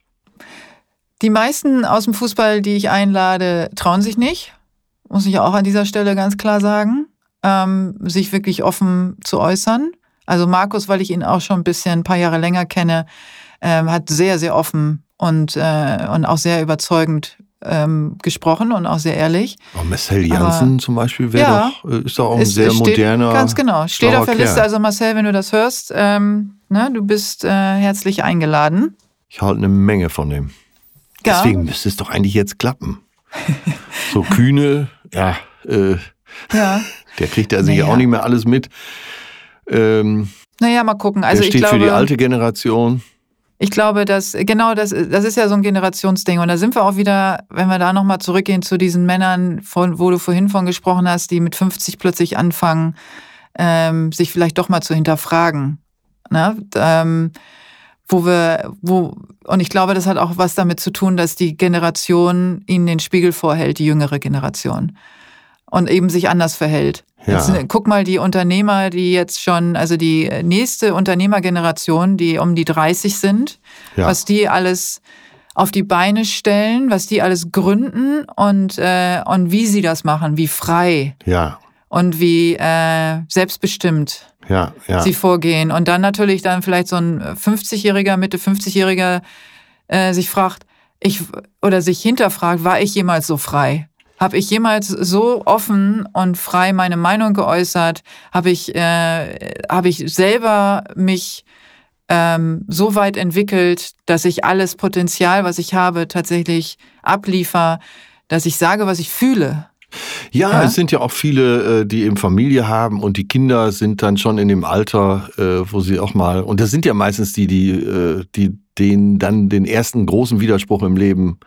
Die meisten aus dem Fußball, die ich einlade, trauen sich nicht. Muss ich auch an dieser Stelle ganz klar sagen. Ähm, sich wirklich offen zu äußern. Also Markus, weil ich ihn auch schon ein bisschen ein paar Jahre länger kenne, ähm, hat sehr, sehr offen und, äh, und auch sehr überzeugend ähm, gesprochen und auch sehr ehrlich. Oh, Marcel Janssen zum Beispiel wäre ja, doch, äh, ist doch auch ein ist, sehr steht, moderner. Ganz genau. Steht auf der Kerl. Liste. Also Marcel, wenn du das hörst, ähm, ne, du bist äh, herzlich eingeladen. Ich halte eine Menge von dem. Ja. Deswegen müsste es doch eigentlich jetzt klappen. so Kühne, ja, äh, ja. der kriegt ja sicher naja. auch nicht mehr alles mit. Ähm, naja, mal gucken. Also der steht ich glaube, für die alte Generation. Ich glaube, dass genau das, das ist ja so ein Generationsding. Und da sind wir auch wieder, wenn wir da nochmal zurückgehen zu diesen Männern, von, wo du vorhin von gesprochen hast, die mit 50 plötzlich anfangen, ähm, sich vielleicht doch mal zu hinterfragen. Ne? Ähm, wo wir, wo, und ich glaube, das hat auch was damit zu tun, dass die Generation ihnen den Spiegel vorhält, die jüngere Generation. Und eben sich anders verhält. Ja. Jetzt, guck mal, die Unternehmer, die jetzt schon, also die nächste Unternehmergeneration, die um die 30 sind, ja. was die alles auf die Beine stellen, was die alles gründen und, äh, und wie sie das machen, wie frei. Ja. Und wie äh, selbstbestimmt ja, ja. sie vorgehen. Und dann natürlich dann vielleicht so ein 50-Jähriger, Mitte 50-Jähriger äh, sich fragt, ich, oder sich hinterfragt, war ich jemals so frei? Habe ich jemals so offen und frei meine Meinung geäußert? Habe ich, äh, hab ich selber mich ähm, so weit entwickelt, dass ich alles Potenzial, was ich habe, tatsächlich abliefer, dass ich sage, was ich fühle? Ja, ja, es sind ja auch viele, äh, die eben Familie haben und die Kinder sind dann schon in dem Alter, äh, wo sie auch mal, und das sind ja meistens die, die, äh, die denen dann den ersten großen Widerspruch im Leben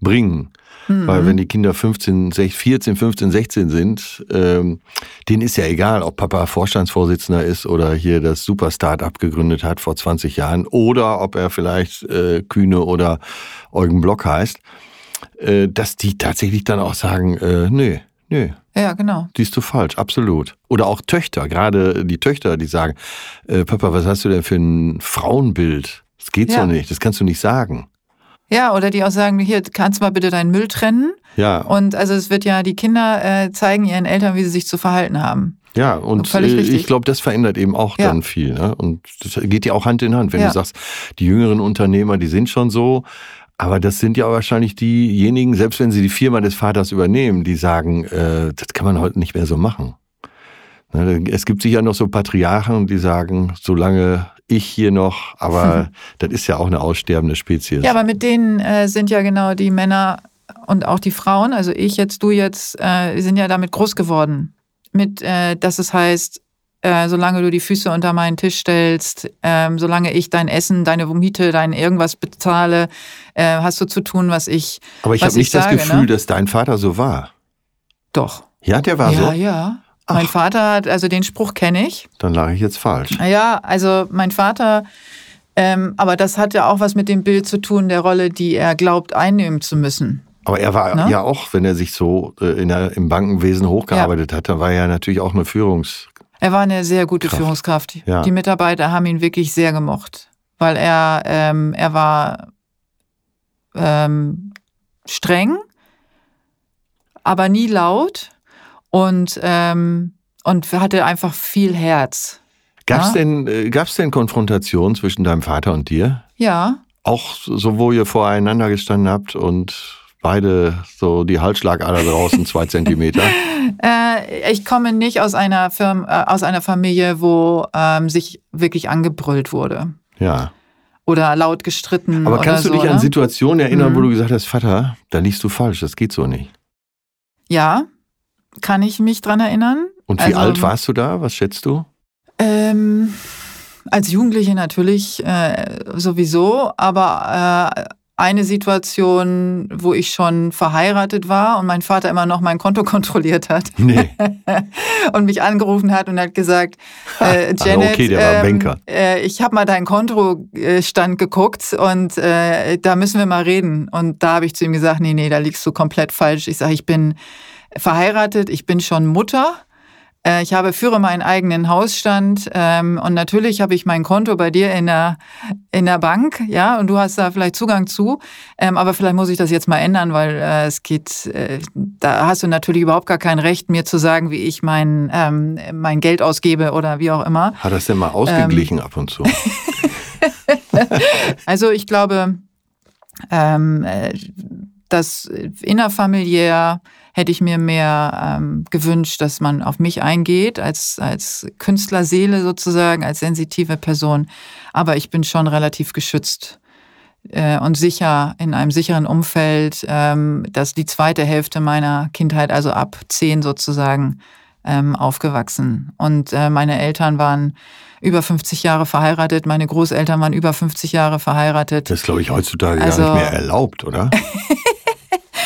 bringen. Mhm. Weil wenn die Kinder 15, 14, 15, 16 sind, ähm, denen ist ja egal, ob Papa Vorstandsvorsitzender ist oder hier das Super Start-up gegründet hat vor 20 Jahren oder ob er vielleicht äh, Kühne oder Eugen Block heißt, äh, dass die tatsächlich dann auch sagen, äh, nö, nö. Ja, genau. Siehst du falsch, absolut. Oder auch Töchter, gerade die Töchter, die sagen, äh, Papa, was hast du denn für ein Frauenbild? Das geht ja. so nicht, das kannst du nicht sagen. Ja, oder die auch sagen, hier, kannst du mal bitte deinen Müll trennen? Ja. Und also es wird ja, die Kinder äh, zeigen ihren Eltern, wie sie sich zu verhalten haben. Ja, und äh, ich glaube, das verändert eben auch ja. dann viel. Ne? Und das geht ja auch Hand in Hand, wenn ja. du sagst, die jüngeren Unternehmer, die sind schon so, aber das sind ja wahrscheinlich diejenigen, selbst wenn sie die Firma des Vaters übernehmen, die sagen, äh, das kann man heute nicht mehr so machen. Ne, es gibt sicher noch so Patriarchen, die sagen, solange ich hier noch, aber das ist ja auch eine aussterbende Spezies. Ja, aber mit denen äh, sind ja genau die Männer und auch die Frauen, also ich jetzt, du jetzt, äh, sind ja damit groß geworden. Mit, äh, dass es heißt, äh, solange du die Füße unter meinen Tisch stellst, ähm, solange ich dein Essen, deine Miete, dein irgendwas bezahle, äh, hast du zu tun, was ich. Aber ich habe nicht sage, das Gefühl, ne? dass dein Vater so war. Doch. Ja, der war ja, so. Ja, ja. Mein Vater hat, also den Spruch kenne ich. Dann lag ich jetzt falsch. Ja, also mein Vater, ähm, aber das hat ja auch was mit dem Bild zu tun, der Rolle, die er glaubt einnehmen zu müssen. Aber er war ne? ja auch, wenn er sich so äh, in der, im Bankenwesen hochgearbeitet ja. hat, da war er natürlich auch eine Führungs. Er war eine sehr gute Kraft. Führungskraft. Ja. Die Mitarbeiter haben ihn wirklich sehr gemocht, weil er, ähm, er war ähm, streng, aber nie laut und, ähm, und hatte einfach viel Herz. Gab es ja? denn, äh, gab's denn Konfrontation zwischen deinem Vater und dir? Ja. Auch so, wo ihr voreinander gestanden habt und beide so die Halsschlagader draußen zwei Zentimeter? äh, ich komme nicht aus einer, Firma, äh, aus einer Familie, wo ähm, sich wirklich angebrüllt wurde. Ja. Oder laut gestritten. Aber kannst du dich ne? an Situationen erinnern, mhm. wo du gesagt hast, Vater, da liegst du falsch, das geht so nicht? Ja, kann ich mich dran erinnern. Und wie also, alt warst du da? Was schätzt du? Ähm, als Jugendliche natürlich äh, sowieso, aber äh, eine Situation, wo ich schon verheiratet war und mein Vater immer noch mein Konto kontrolliert hat. Nee. und mich angerufen hat und hat gesagt, äh, Janet, okay, der war ähm, Banker. Äh, ich habe mal deinen Kontostand geguckt und äh, da müssen wir mal reden. Und da habe ich zu ihm gesagt, nee, nee, da liegst du komplett falsch. Ich sage, ich bin verheiratet, ich bin schon Mutter. Äh, ich habe führe meinen eigenen Hausstand ähm, und natürlich habe ich mein Konto bei dir in der in der Bank, ja, und du hast da vielleicht Zugang zu. Ähm, aber vielleicht muss ich das jetzt mal ändern, weil äh, es geht. Äh, da hast du natürlich überhaupt gar kein Recht, mir zu sagen, wie ich mein ähm, mein Geld ausgebe oder wie auch immer. Hat das denn mal ausgeglichen ab und zu? also ich glaube, ähm, äh, dass innerfamiliär hätte ich mir mehr ähm, gewünscht, dass man auf mich eingeht, als, als Künstlerseele sozusagen, als sensitive Person. Aber ich bin schon relativ geschützt äh, und sicher in einem sicheren Umfeld, ähm, dass die zweite Hälfte meiner Kindheit, also ab zehn sozusagen, ähm, aufgewachsen. Und äh, meine Eltern waren über 50 Jahre verheiratet, meine Großeltern waren über 50 Jahre verheiratet. Das glaube ich, heutzutage also, gar nicht mehr erlaubt, oder?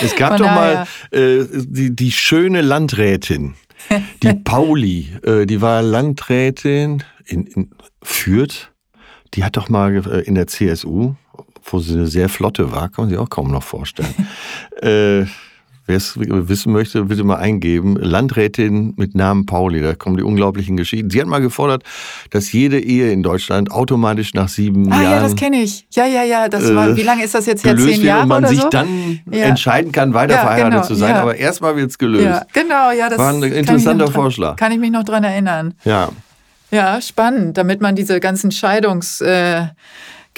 es gab Von doch mal äh, die, die schöne Landrätin, die Pauli, äh, die war Landrätin in, in Fürth. Die hat doch mal äh, in der CSU, wo sie eine sehr flotte war, kann man sich auch kaum noch vorstellen. äh, Wer es wissen möchte, bitte mal eingeben. Landrätin mit Namen Pauli, da kommen die unglaublichen Geschichten. Sie hat mal gefordert, dass jede Ehe in Deutschland automatisch nach sieben ah, Jahren. Ah ja, das kenne ich. Ja, ja, ja. Das war, äh, wie lange ist das jetzt her? Zehn Jahre und man oder sich so? dann ja. entscheiden kann, weiter ja, verheiratet genau, zu sein. Ja. Aber erstmal wird es gelöst. Ja, genau, ja, das war ein interessanter kann Vorschlag. Kann ich mich noch dran erinnern. Ja. Ja, spannend, damit man diese ganzen Scheidungs. Äh,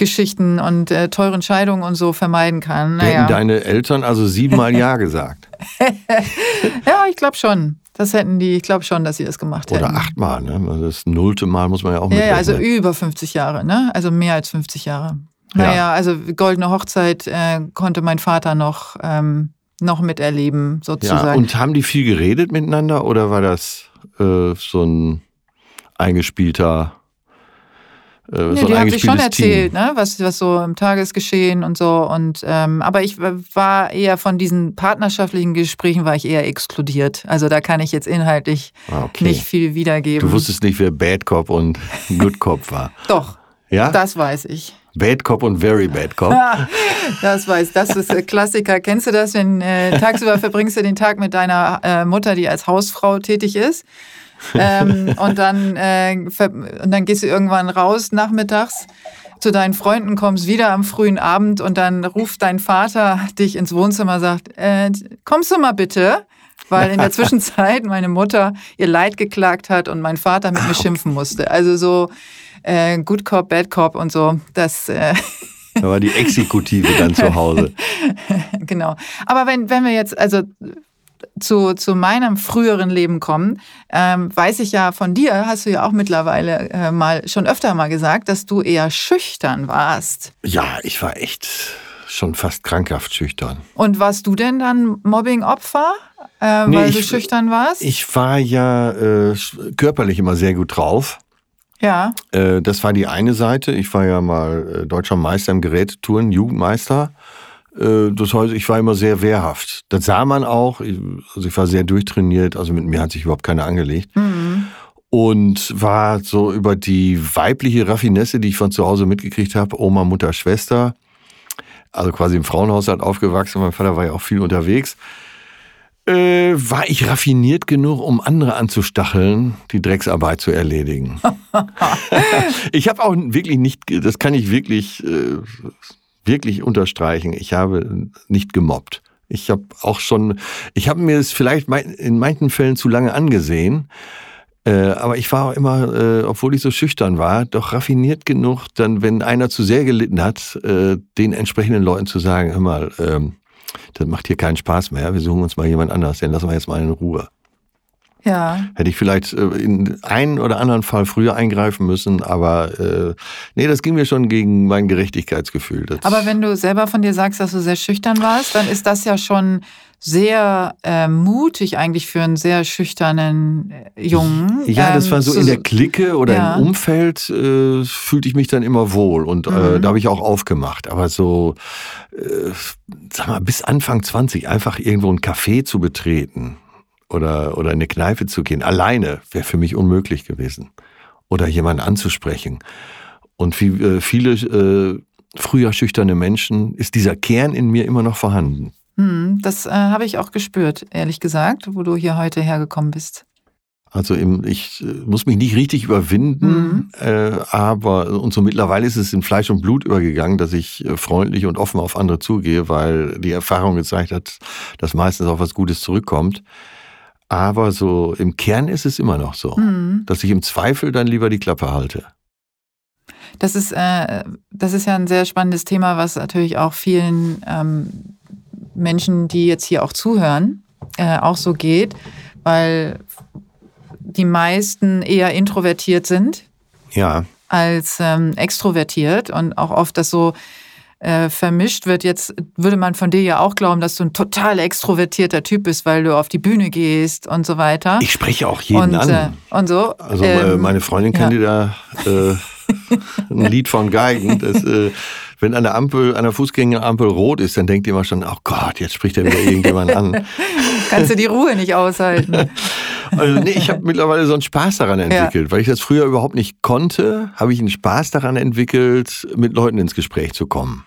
Geschichten und äh, teuren Scheidungen und so vermeiden kann. Naja. Hätten deine Eltern also siebenmal Ja gesagt? ja, ich glaube schon. Das hätten die, ich glaube schon, dass sie das gemacht hätten. Oder achtmal, ne? Das nullte Mal muss man ja auch mit. Ja, also über 50 Jahre, ne? Also mehr als 50 Jahre. Naja, ja. also goldene Hochzeit äh, konnte mein Vater noch, ähm, noch miterleben, sozusagen. Ja, und haben die viel geredet miteinander oder war das äh, so ein eingespielter äh, nee, die haben sich schon erzählt, ne? was, was so im Tagesgeschehen und so. Und ähm, aber ich war eher von diesen partnerschaftlichen Gesprächen war ich eher exkludiert. Also da kann ich jetzt inhaltlich ah, okay. nicht viel wiedergeben. Du wusstest nicht, wer Bad Cop und Good Cop war. Doch. Ja? Das weiß ich. Bad Cop und Very Bad Cop. das weiß, das ist ein Klassiker. Kennst du das, wenn äh, tagsüber verbringst du den Tag mit deiner äh, Mutter, die als Hausfrau tätig ist? Ähm, und, dann, äh, und dann gehst du irgendwann raus nachmittags zu deinen Freunden, kommst wieder am frühen Abend und dann ruft dein Vater dich ins Wohnzimmer, sagt, äh, kommst du mal bitte? Weil in der Zwischenzeit meine Mutter ihr Leid geklagt hat und mein Vater mit mir schimpfen musste. Also so äh, Good Cop, Bad Cop und so, das... Äh da war die Exekutive dann zu Hause. genau. Aber wenn, wenn wir jetzt, also zu, zu meinem früheren Leben kommen, ähm, weiß ich ja von dir, hast du ja auch mittlerweile äh, mal schon öfter mal gesagt, dass du eher schüchtern warst. Ja, ich war echt schon fast krankhaft schüchtern. Und warst du denn dann Mobbing-Opfer, äh, nee, weil ich, du schüchtern warst? Ich war ja äh, körperlich immer sehr gut drauf. Ja. Äh, das war die eine Seite. Ich war ja mal äh, deutscher Meister im Gerätetouren, Jugendmeister. Äh, das heißt, ich war immer sehr wehrhaft. Das sah man auch. Also ich war sehr durchtrainiert. Also mit mir hat sich überhaupt keiner angelegt. Mhm. Und war so über die weibliche Raffinesse, die ich von zu Hause mitgekriegt habe, Oma, Mutter, Schwester, also quasi im Frauenhaushalt aufgewachsen. Mein Vater war ja auch viel unterwegs. Äh, war ich raffiniert genug, um andere anzustacheln, die Drecksarbeit zu erledigen. ich habe auch wirklich nicht, das kann ich wirklich äh, wirklich unterstreichen, ich habe nicht gemobbt. Ich habe auch schon, ich habe mir es vielleicht in manchen Fällen zu lange angesehen, äh, aber ich war auch immer, äh, obwohl ich so schüchtern war, doch raffiniert genug, dann, wenn einer zu sehr gelitten hat, äh, den entsprechenden Leuten zu sagen, hör mal, ähm, das macht hier keinen Spaß mehr, wir suchen uns mal jemand anders, den lassen wir jetzt mal in Ruhe. Ja. Hätte ich vielleicht äh, in einen oder anderen Fall früher eingreifen müssen, aber äh, nee, das ging mir schon gegen mein Gerechtigkeitsgefühl. Das aber wenn du selber von dir sagst, dass du sehr schüchtern warst, dann ist das ja schon sehr äh, mutig eigentlich für einen sehr schüchternen äh, Jungen. Ja, das war so ähm, in der Clique oder ja. im Umfeld äh, fühlte ich mich dann immer wohl und äh, mhm. da habe ich auch aufgemacht. Aber so, äh, sag mal, bis Anfang 20 einfach irgendwo ein Café zu betreten oder, oder in eine Kneipe zu gehen, alleine, wäre für mich unmöglich gewesen. Oder jemanden anzusprechen. Und wie äh, viele äh, früher schüchterne Menschen ist dieser Kern in mir immer noch vorhanden. Hm, das äh, habe ich auch gespürt, ehrlich gesagt, wo du hier heute hergekommen bist. Also im, ich äh, muss mich nicht richtig überwinden, mhm. äh, aber und so mittlerweile ist es in Fleisch und Blut übergegangen, dass ich äh, freundlich und offen auf andere zugehe, weil die Erfahrung gezeigt hat, dass meistens auch was Gutes zurückkommt. Aber so im Kern ist es immer noch so, mhm. dass ich im Zweifel dann lieber die Klappe halte. Das ist, äh, das ist ja ein sehr spannendes Thema, was natürlich auch vielen ähm, Menschen, die jetzt hier auch zuhören, äh, auch so geht, weil die meisten eher introvertiert sind ja. als ähm, extrovertiert und auch oft das so äh, vermischt wird. Jetzt würde man von dir ja auch glauben, dass du ein total extrovertierter Typ bist, weil du auf die Bühne gehst und so weiter. Ich spreche auch jeden und, an. Äh, und so. Also äh, ähm, meine Freundin kann ja. dir da äh, ein Lied von Geigen. Das, äh, wenn an der Ampel, an der Fußgängerampel rot ist, dann denkt ihr immer schon, oh Gott, jetzt spricht er wieder irgendjemand an. Kannst du die Ruhe nicht aushalten. Also nee, ich habe mittlerweile so einen Spaß daran entwickelt, ja. weil ich das früher überhaupt nicht konnte, habe ich einen Spaß daran entwickelt, mit Leuten ins Gespräch zu kommen.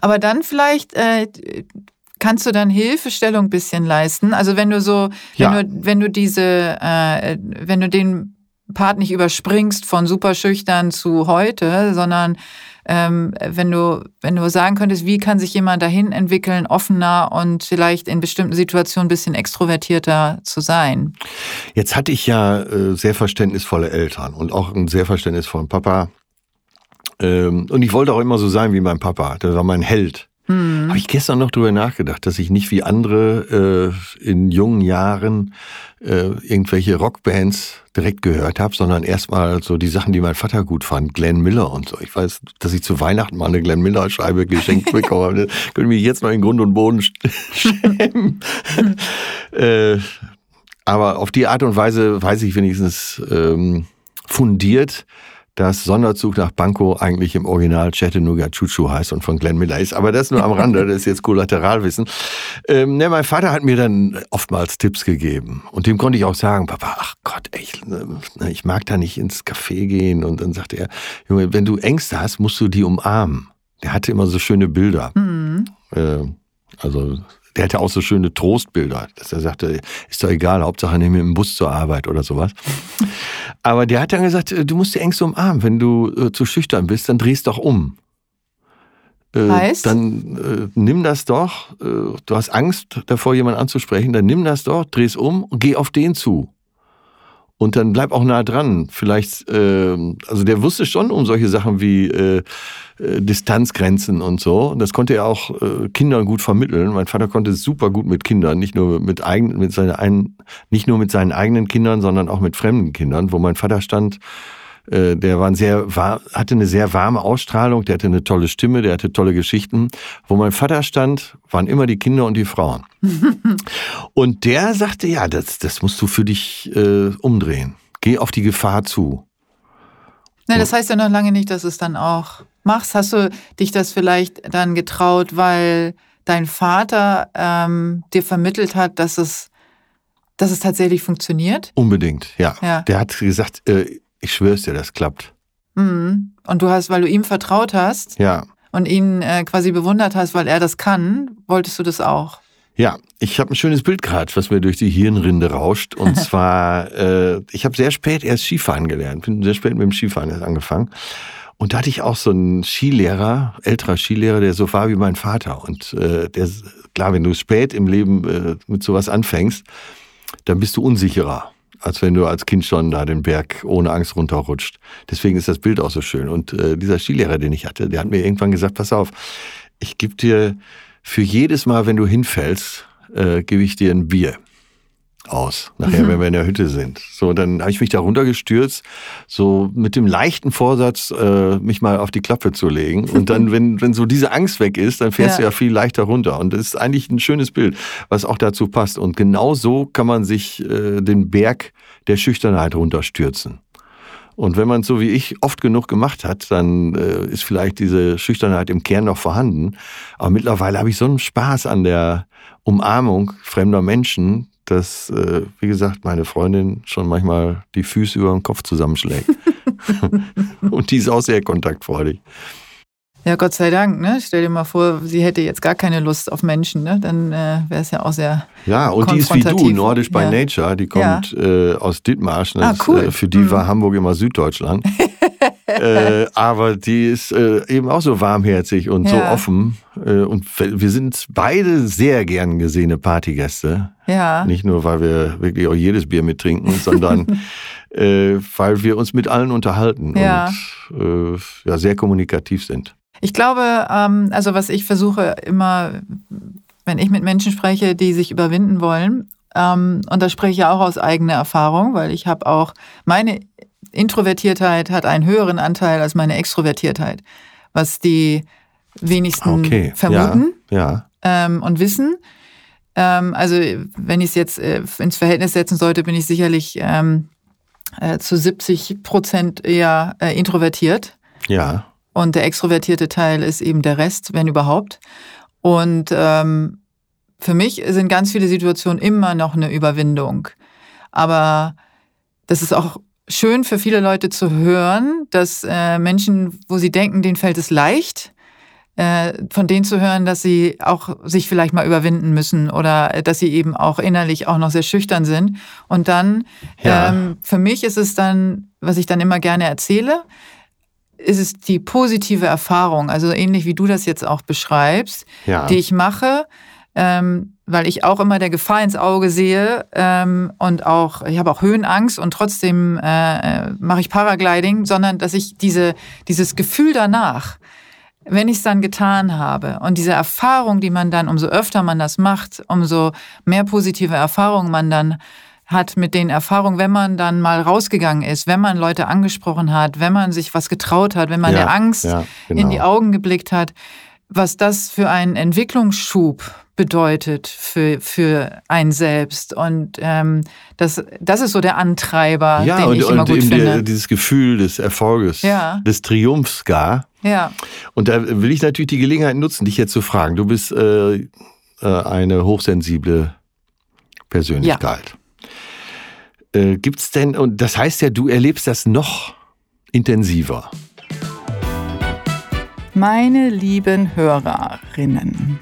Aber dann vielleicht äh, kannst du dann Hilfestellung ein bisschen leisten. Also wenn du so, wenn ja. du, wenn du diese, äh, wenn du den Part nicht überspringst von super schüchtern zu heute, sondern ähm, wenn du, wenn du sagen könntest, wie kann sich jemand dahin entwickeln, offener und vielleicht in bestimmten Situationen ein bisschen extrovertierter zu sein. Jetzt hatte ich ja äh, sehr verständnisvolle Eltern und auch einen sehr verständnisvollen Papa. Ähm, und ich wollte auch immer so sein wie mein Papa. Der war mein Held. Hm. Habe ich gestern noch drüber nachgedacht, dass ich nicht wie andere äh, in jungen Jahren äh, irgendwelche Rockbands direkt gehört habe, sondern erstmal so die Sachen, die mein Vater gut fand, Glenn Miller und so. Ich weiß, dass ich zu Weihnachten mal eine Glenn Miller Scheibe geschenkt bekommen habe. Könnte mich jetzt noch in Grund und Boden schämen. äh, aber auf die Art und Weise weiß ich wenigstens ähm, fundiert, dass Sonderzug nach Pankow eigentlich im Original Chattanooga Chuchu heißt und von Glenn Miller ist. Aber das nur am Rande, das ist jetzt Kollateralwissen. Ähm, ne, mein Vater hat mir dann oftmals Tipps gegeben. Und dem konnte ich auch sagen, Papa, ach Gott, echt, ne, ich mag da nicht ins Café gehen. Und dann sagte er, Junge, wenn du Ängste hast, musst du die umarmen. Der hatte immer so schöne Bilder. Mhm. Äh, also der hatte auch so schöne Trostbilder, dass er sagte, ist doch egal, Hauptsache nimm mit dem Bus zur Arbeit oder sowas. Aber der hat dann gesagt, äh, du musst die Ängste umarmen. Wenn du äh, zu schüchtern bist, dann drehst doch um. Äh, heißt? Dann äh, nimm das doch, äh, du hast Angst davor, jemanden anzusprechen, dann nimm das doch, dreh's um und geh auf den zu. Und dann bleib auch nah dran. Vielleicht, äh, also der wusste schon um solche Sachen wie äh, äh, Distanzgrenzen und so. Das konnte er auch äh, Kindern gut vermitteln. Mein Vater konnte super gut mit Kindern, nicht nur mit eigenen, mit seinen ein, nicht nur mit seinen eigenen Kindern, sondern auch mit fremden Kindern. Wo mein Vater stand, äh, der war ein sehr, war, hatte eine sehr warme Ausstrahlung, der hatte eine tolle Stimme, der hatte tolle Geschichten. Wo mein Vater stand, waren immer die Kinder und die Frauen. und der sagte, ja, das, das musst du für dich äh, umdrehen. Geh auf die Gefahr zu. Na, das heißt ja noch lange nicht, dass es dann auch machst. Hast du dich das vielleicht dann getraut, weil dein Vater ähm, dir vermittelt hat, dass es, dass es tatsächlich funktioniert? Unbedingt, ja. ja. Der hat gesagt, äh, ich schwör's dir, das klappt. Mhm. Und du hast, weil du ihm vertraut hast ja. und ihn äh, quasi bewundert hast, weil er das kann, wolltest du das auch. Ja, ich habe ein schönes Bild gerade, was mir durch die Hirnrinde rauscht. Und zwar, äh, ich habe sehr spät erst Skifahren gelernt, bin sehr spät mit dem Skifahren erst angefangen. Und da hatte ich auch so einen Skilehrer, älterer Skilehrer, der so war wie mein Vater. Und äh, der, klar, wenn du spät im Leben äh, mit sowas anfängst, dann bist du unsicherer als wenn du als Kind schon da den Berg ohne Angst runterrutscht. Deswegen ist das Bild auch so schön. Und äh, dieser Skilehrer, den ich hatte, der hat mir irgendwann gesagt, pass auf, ich gebe dir für jedes Mal, wenn du hinfällst, äh, gebe ich dir ein Bier aus, nachher, mhm. wenn wir in der Hütte sind. So, dann habe ich mich da runtergestürzt, so mit dem leichten Vorsatz, äh, mich mal auf die Klappe zu legen. Und dann, wenn, wenn so diese Angst weg ist, dann fährst ja. du ja viel leichter runter. Und das ist eigentlich ein schönes Bild, was auch dazu passt. Und genau so kann man sich äh, den Berg der Schüchternheit runterstürzen. Und wenn man es so wie ich oft genug gemacht hat, dann äh, ist vielleicht diese Schüchternheit im Kern noch vorhanden. Aber mittlerweile habe ich so einen Spaß an der Umarmung fremder Menschen, dass, äh, wie gesagt, meine Freundin schon manchmal die Füße über den Kopf zusammenschlägt. Und die ist auch sehr kontaktfreudig. Ja, Gott sei Dank. Ne? Stell dir mal vor, sie hätte jetzt gar keine Lust auf Menschen. Ne? Dann äh, wäre es ja auch sehr. Ja, und die ist wie du, nordisch by ja. nature. Die kommt ja. äh, aus Dithmarschen. Ah, cool. Äh, für die mhm. war Hamburg immer Süddeutschland. äh, aber die ist äh, eben auch so warmherzig und ja. so offen. Äh, und wir sind beide sehr gern gesehene Partygäste. Ja. Nicht nur, weil wir wirklich auch jedes Bier mittrinken, sondern äh, weil wir uns mit allen unterhalten ja. und ja, sehr kommunikativ sind. Ich glaube, ähm, also was ich versuche immer, wenn ich mit Menschen spreche, die sich überwinden wollen, ähm, und da spreche ich ja auch aus eigener Erfahrung, weil ich habe auch, meine Introvertiertheit hat einen höheren Anteil als meine Extrovertiertheit, was die wenigsten okay. vermuten ja, ja. Ähm, und wissen. Ähm, also wenn ich es jetzt äh, ins Verhältnis setzen sollte, bin ich sicherlich ähm, äh, zu 70 Prozent eher äh, introvertiert. Ja. Und der extrovertierte Teil ist eben der Rest, wenn überhaupt. Und ähm, für mich sind ganz viele Situationen immer noch eine Überwindung. Aber das ist auch schön für viele Leute zu hören, dass äh, Menschen, wo sie denken, denen fällt es leicht, äh, von denen zu hören, dass sie auch sich vielleicht mal überwinden müssen oder dass sie eben auch innerlich auch noch sehr schüchtern sind. Und dann, ja. ähm, für mich ist es dann, was ich dann immer gerne erzähle, ist es die positive Erfahrung, also ähnlich wie du das jetzt auch beschreibst, ja. die ich mache, ähm, weil ich auch immer der Gefahr ins Auge sehe ähm, und auch, ich habe auch Höhenangst und trotzdem äh, mache ich Paragliding, sondern dass ich diese, dieses Gefühl danach, wenn ich es dann getan habe und diese Erfahrung, die man dann, umso öfter man das macht, umso mehr positive Erfahrungen man dann hat mit den Erfahrungen, wenn man dann mal rausgegangen ist, wenn man Leute angesprochen hat, wenn man sich was getraut hat, wenn man ja, der Angst ja, genau. in die Augen geblickt hat, was das für einen Entwicklungsschub bedeutet für, für einen selbst. Und ähm, das, das ist so der Antreiber, ja, den und, ich immer und gut finde. Der, dieses Gefühl des Erfolges, ja. des Triumphs gar. Ja. Und da will ich natürlich die Gelegenheit nutzen, dich jetzt zu fragen. Du bist äh, äh eine hochsensible Persönlichkeit. Ja. Äh, gibt's denn, und das heißt ja, du erlebst das noch intensiver. Meine lieben Hörerinnen,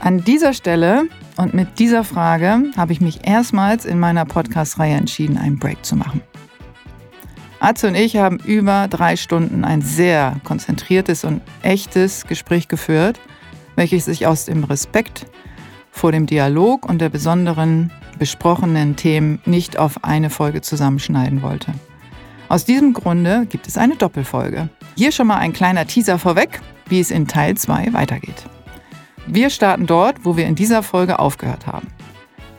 an dieser Stelle und mit dieser Frage habe ich mich erstmals in meiner Podcast-Reihe entschieden, einen Break zu machen. Atze und ich haben über drei Stunden ein sehr konzentriertes und echtes Gespräch geführt, welches sich aus dem Respekt vor dem Dialog und der besonderen besprochenen Themen nicht auf eine Folge zusammenschneiden wollte. Aus diesem Grunde gibt es eine Doppelfolge. Hier schon mal ein kleiner Teaser vorweg, wie es in Teil 2 weitergeht. Wir starten dort, wo wir in dieser Folge aufgehört haben.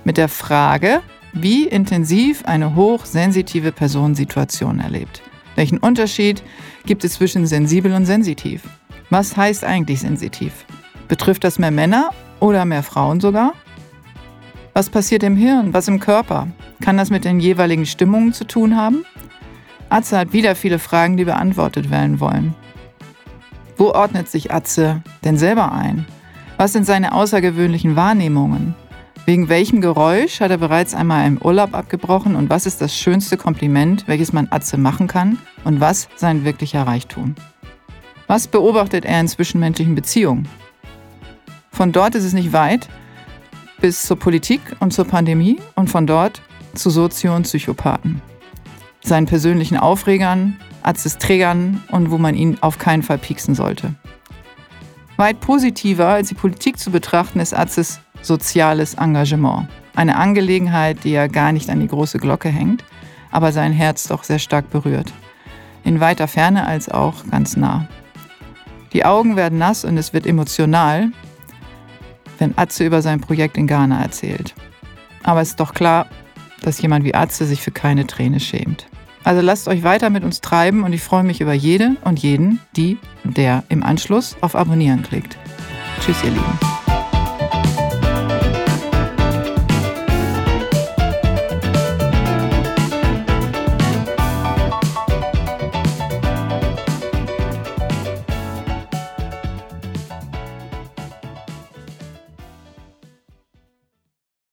Mit der Frage, wie intensiv eine hochsensitive Person Situationen erlebt. Welchen Unterschied gibt es zwischen sensibel und sensitiv? Was heißt eigentlich sensitiv? Betrifft das mehr Männer oder mehr Frauen sogar? Was passiert im Hirn, was im Körper? Kann das mit den jeweiligen Stimmungen zu tun haben? Atze hat wieder viele Fragen, die beantwortet werden wollen. Wo ordnet sich Atze denn selber ein? Was sind seine außergewöhnlichen Wahrnehmungen? Wegen welchem Geräusch hat er bereits einmal im Urlaub abgebrochen und was ist das schönste Kompliment, welches man Atze machen kann und was sein wirklicher Reichtum? Was beobachtet er in zwischenmenschlichen Beziehungen? Von dort ist es nicht weit bis zur Politik und zur Pandemie und von dort zu Sozio- und Psychopathen seinen persönlichen Aufregern, Arztes Trägern und wo man ihn auf keinen Fall pieksen sollte. Weit positiver als die Politik zu betrachten ist Arztes soziales Engagement. Eine Angelegenheit, die ja gar nicht an die große Glocke hängt, aber sein Herz doch sehr stark berührt. In weiter Ferne als auch ganz nah. Die Augen werden nass und es wird emotional, wenn Atze über sein Projekt in Ghana erzählt. Aber es ist doch klar, dass jemand wie Atze sich für keine Träne schämt. Also lasst euch weiter mit uns treiben und ich freue mich über jede und jeden, die, der im Anschluss auf Abonnieren klickt. Tschüss, ihr Lieben.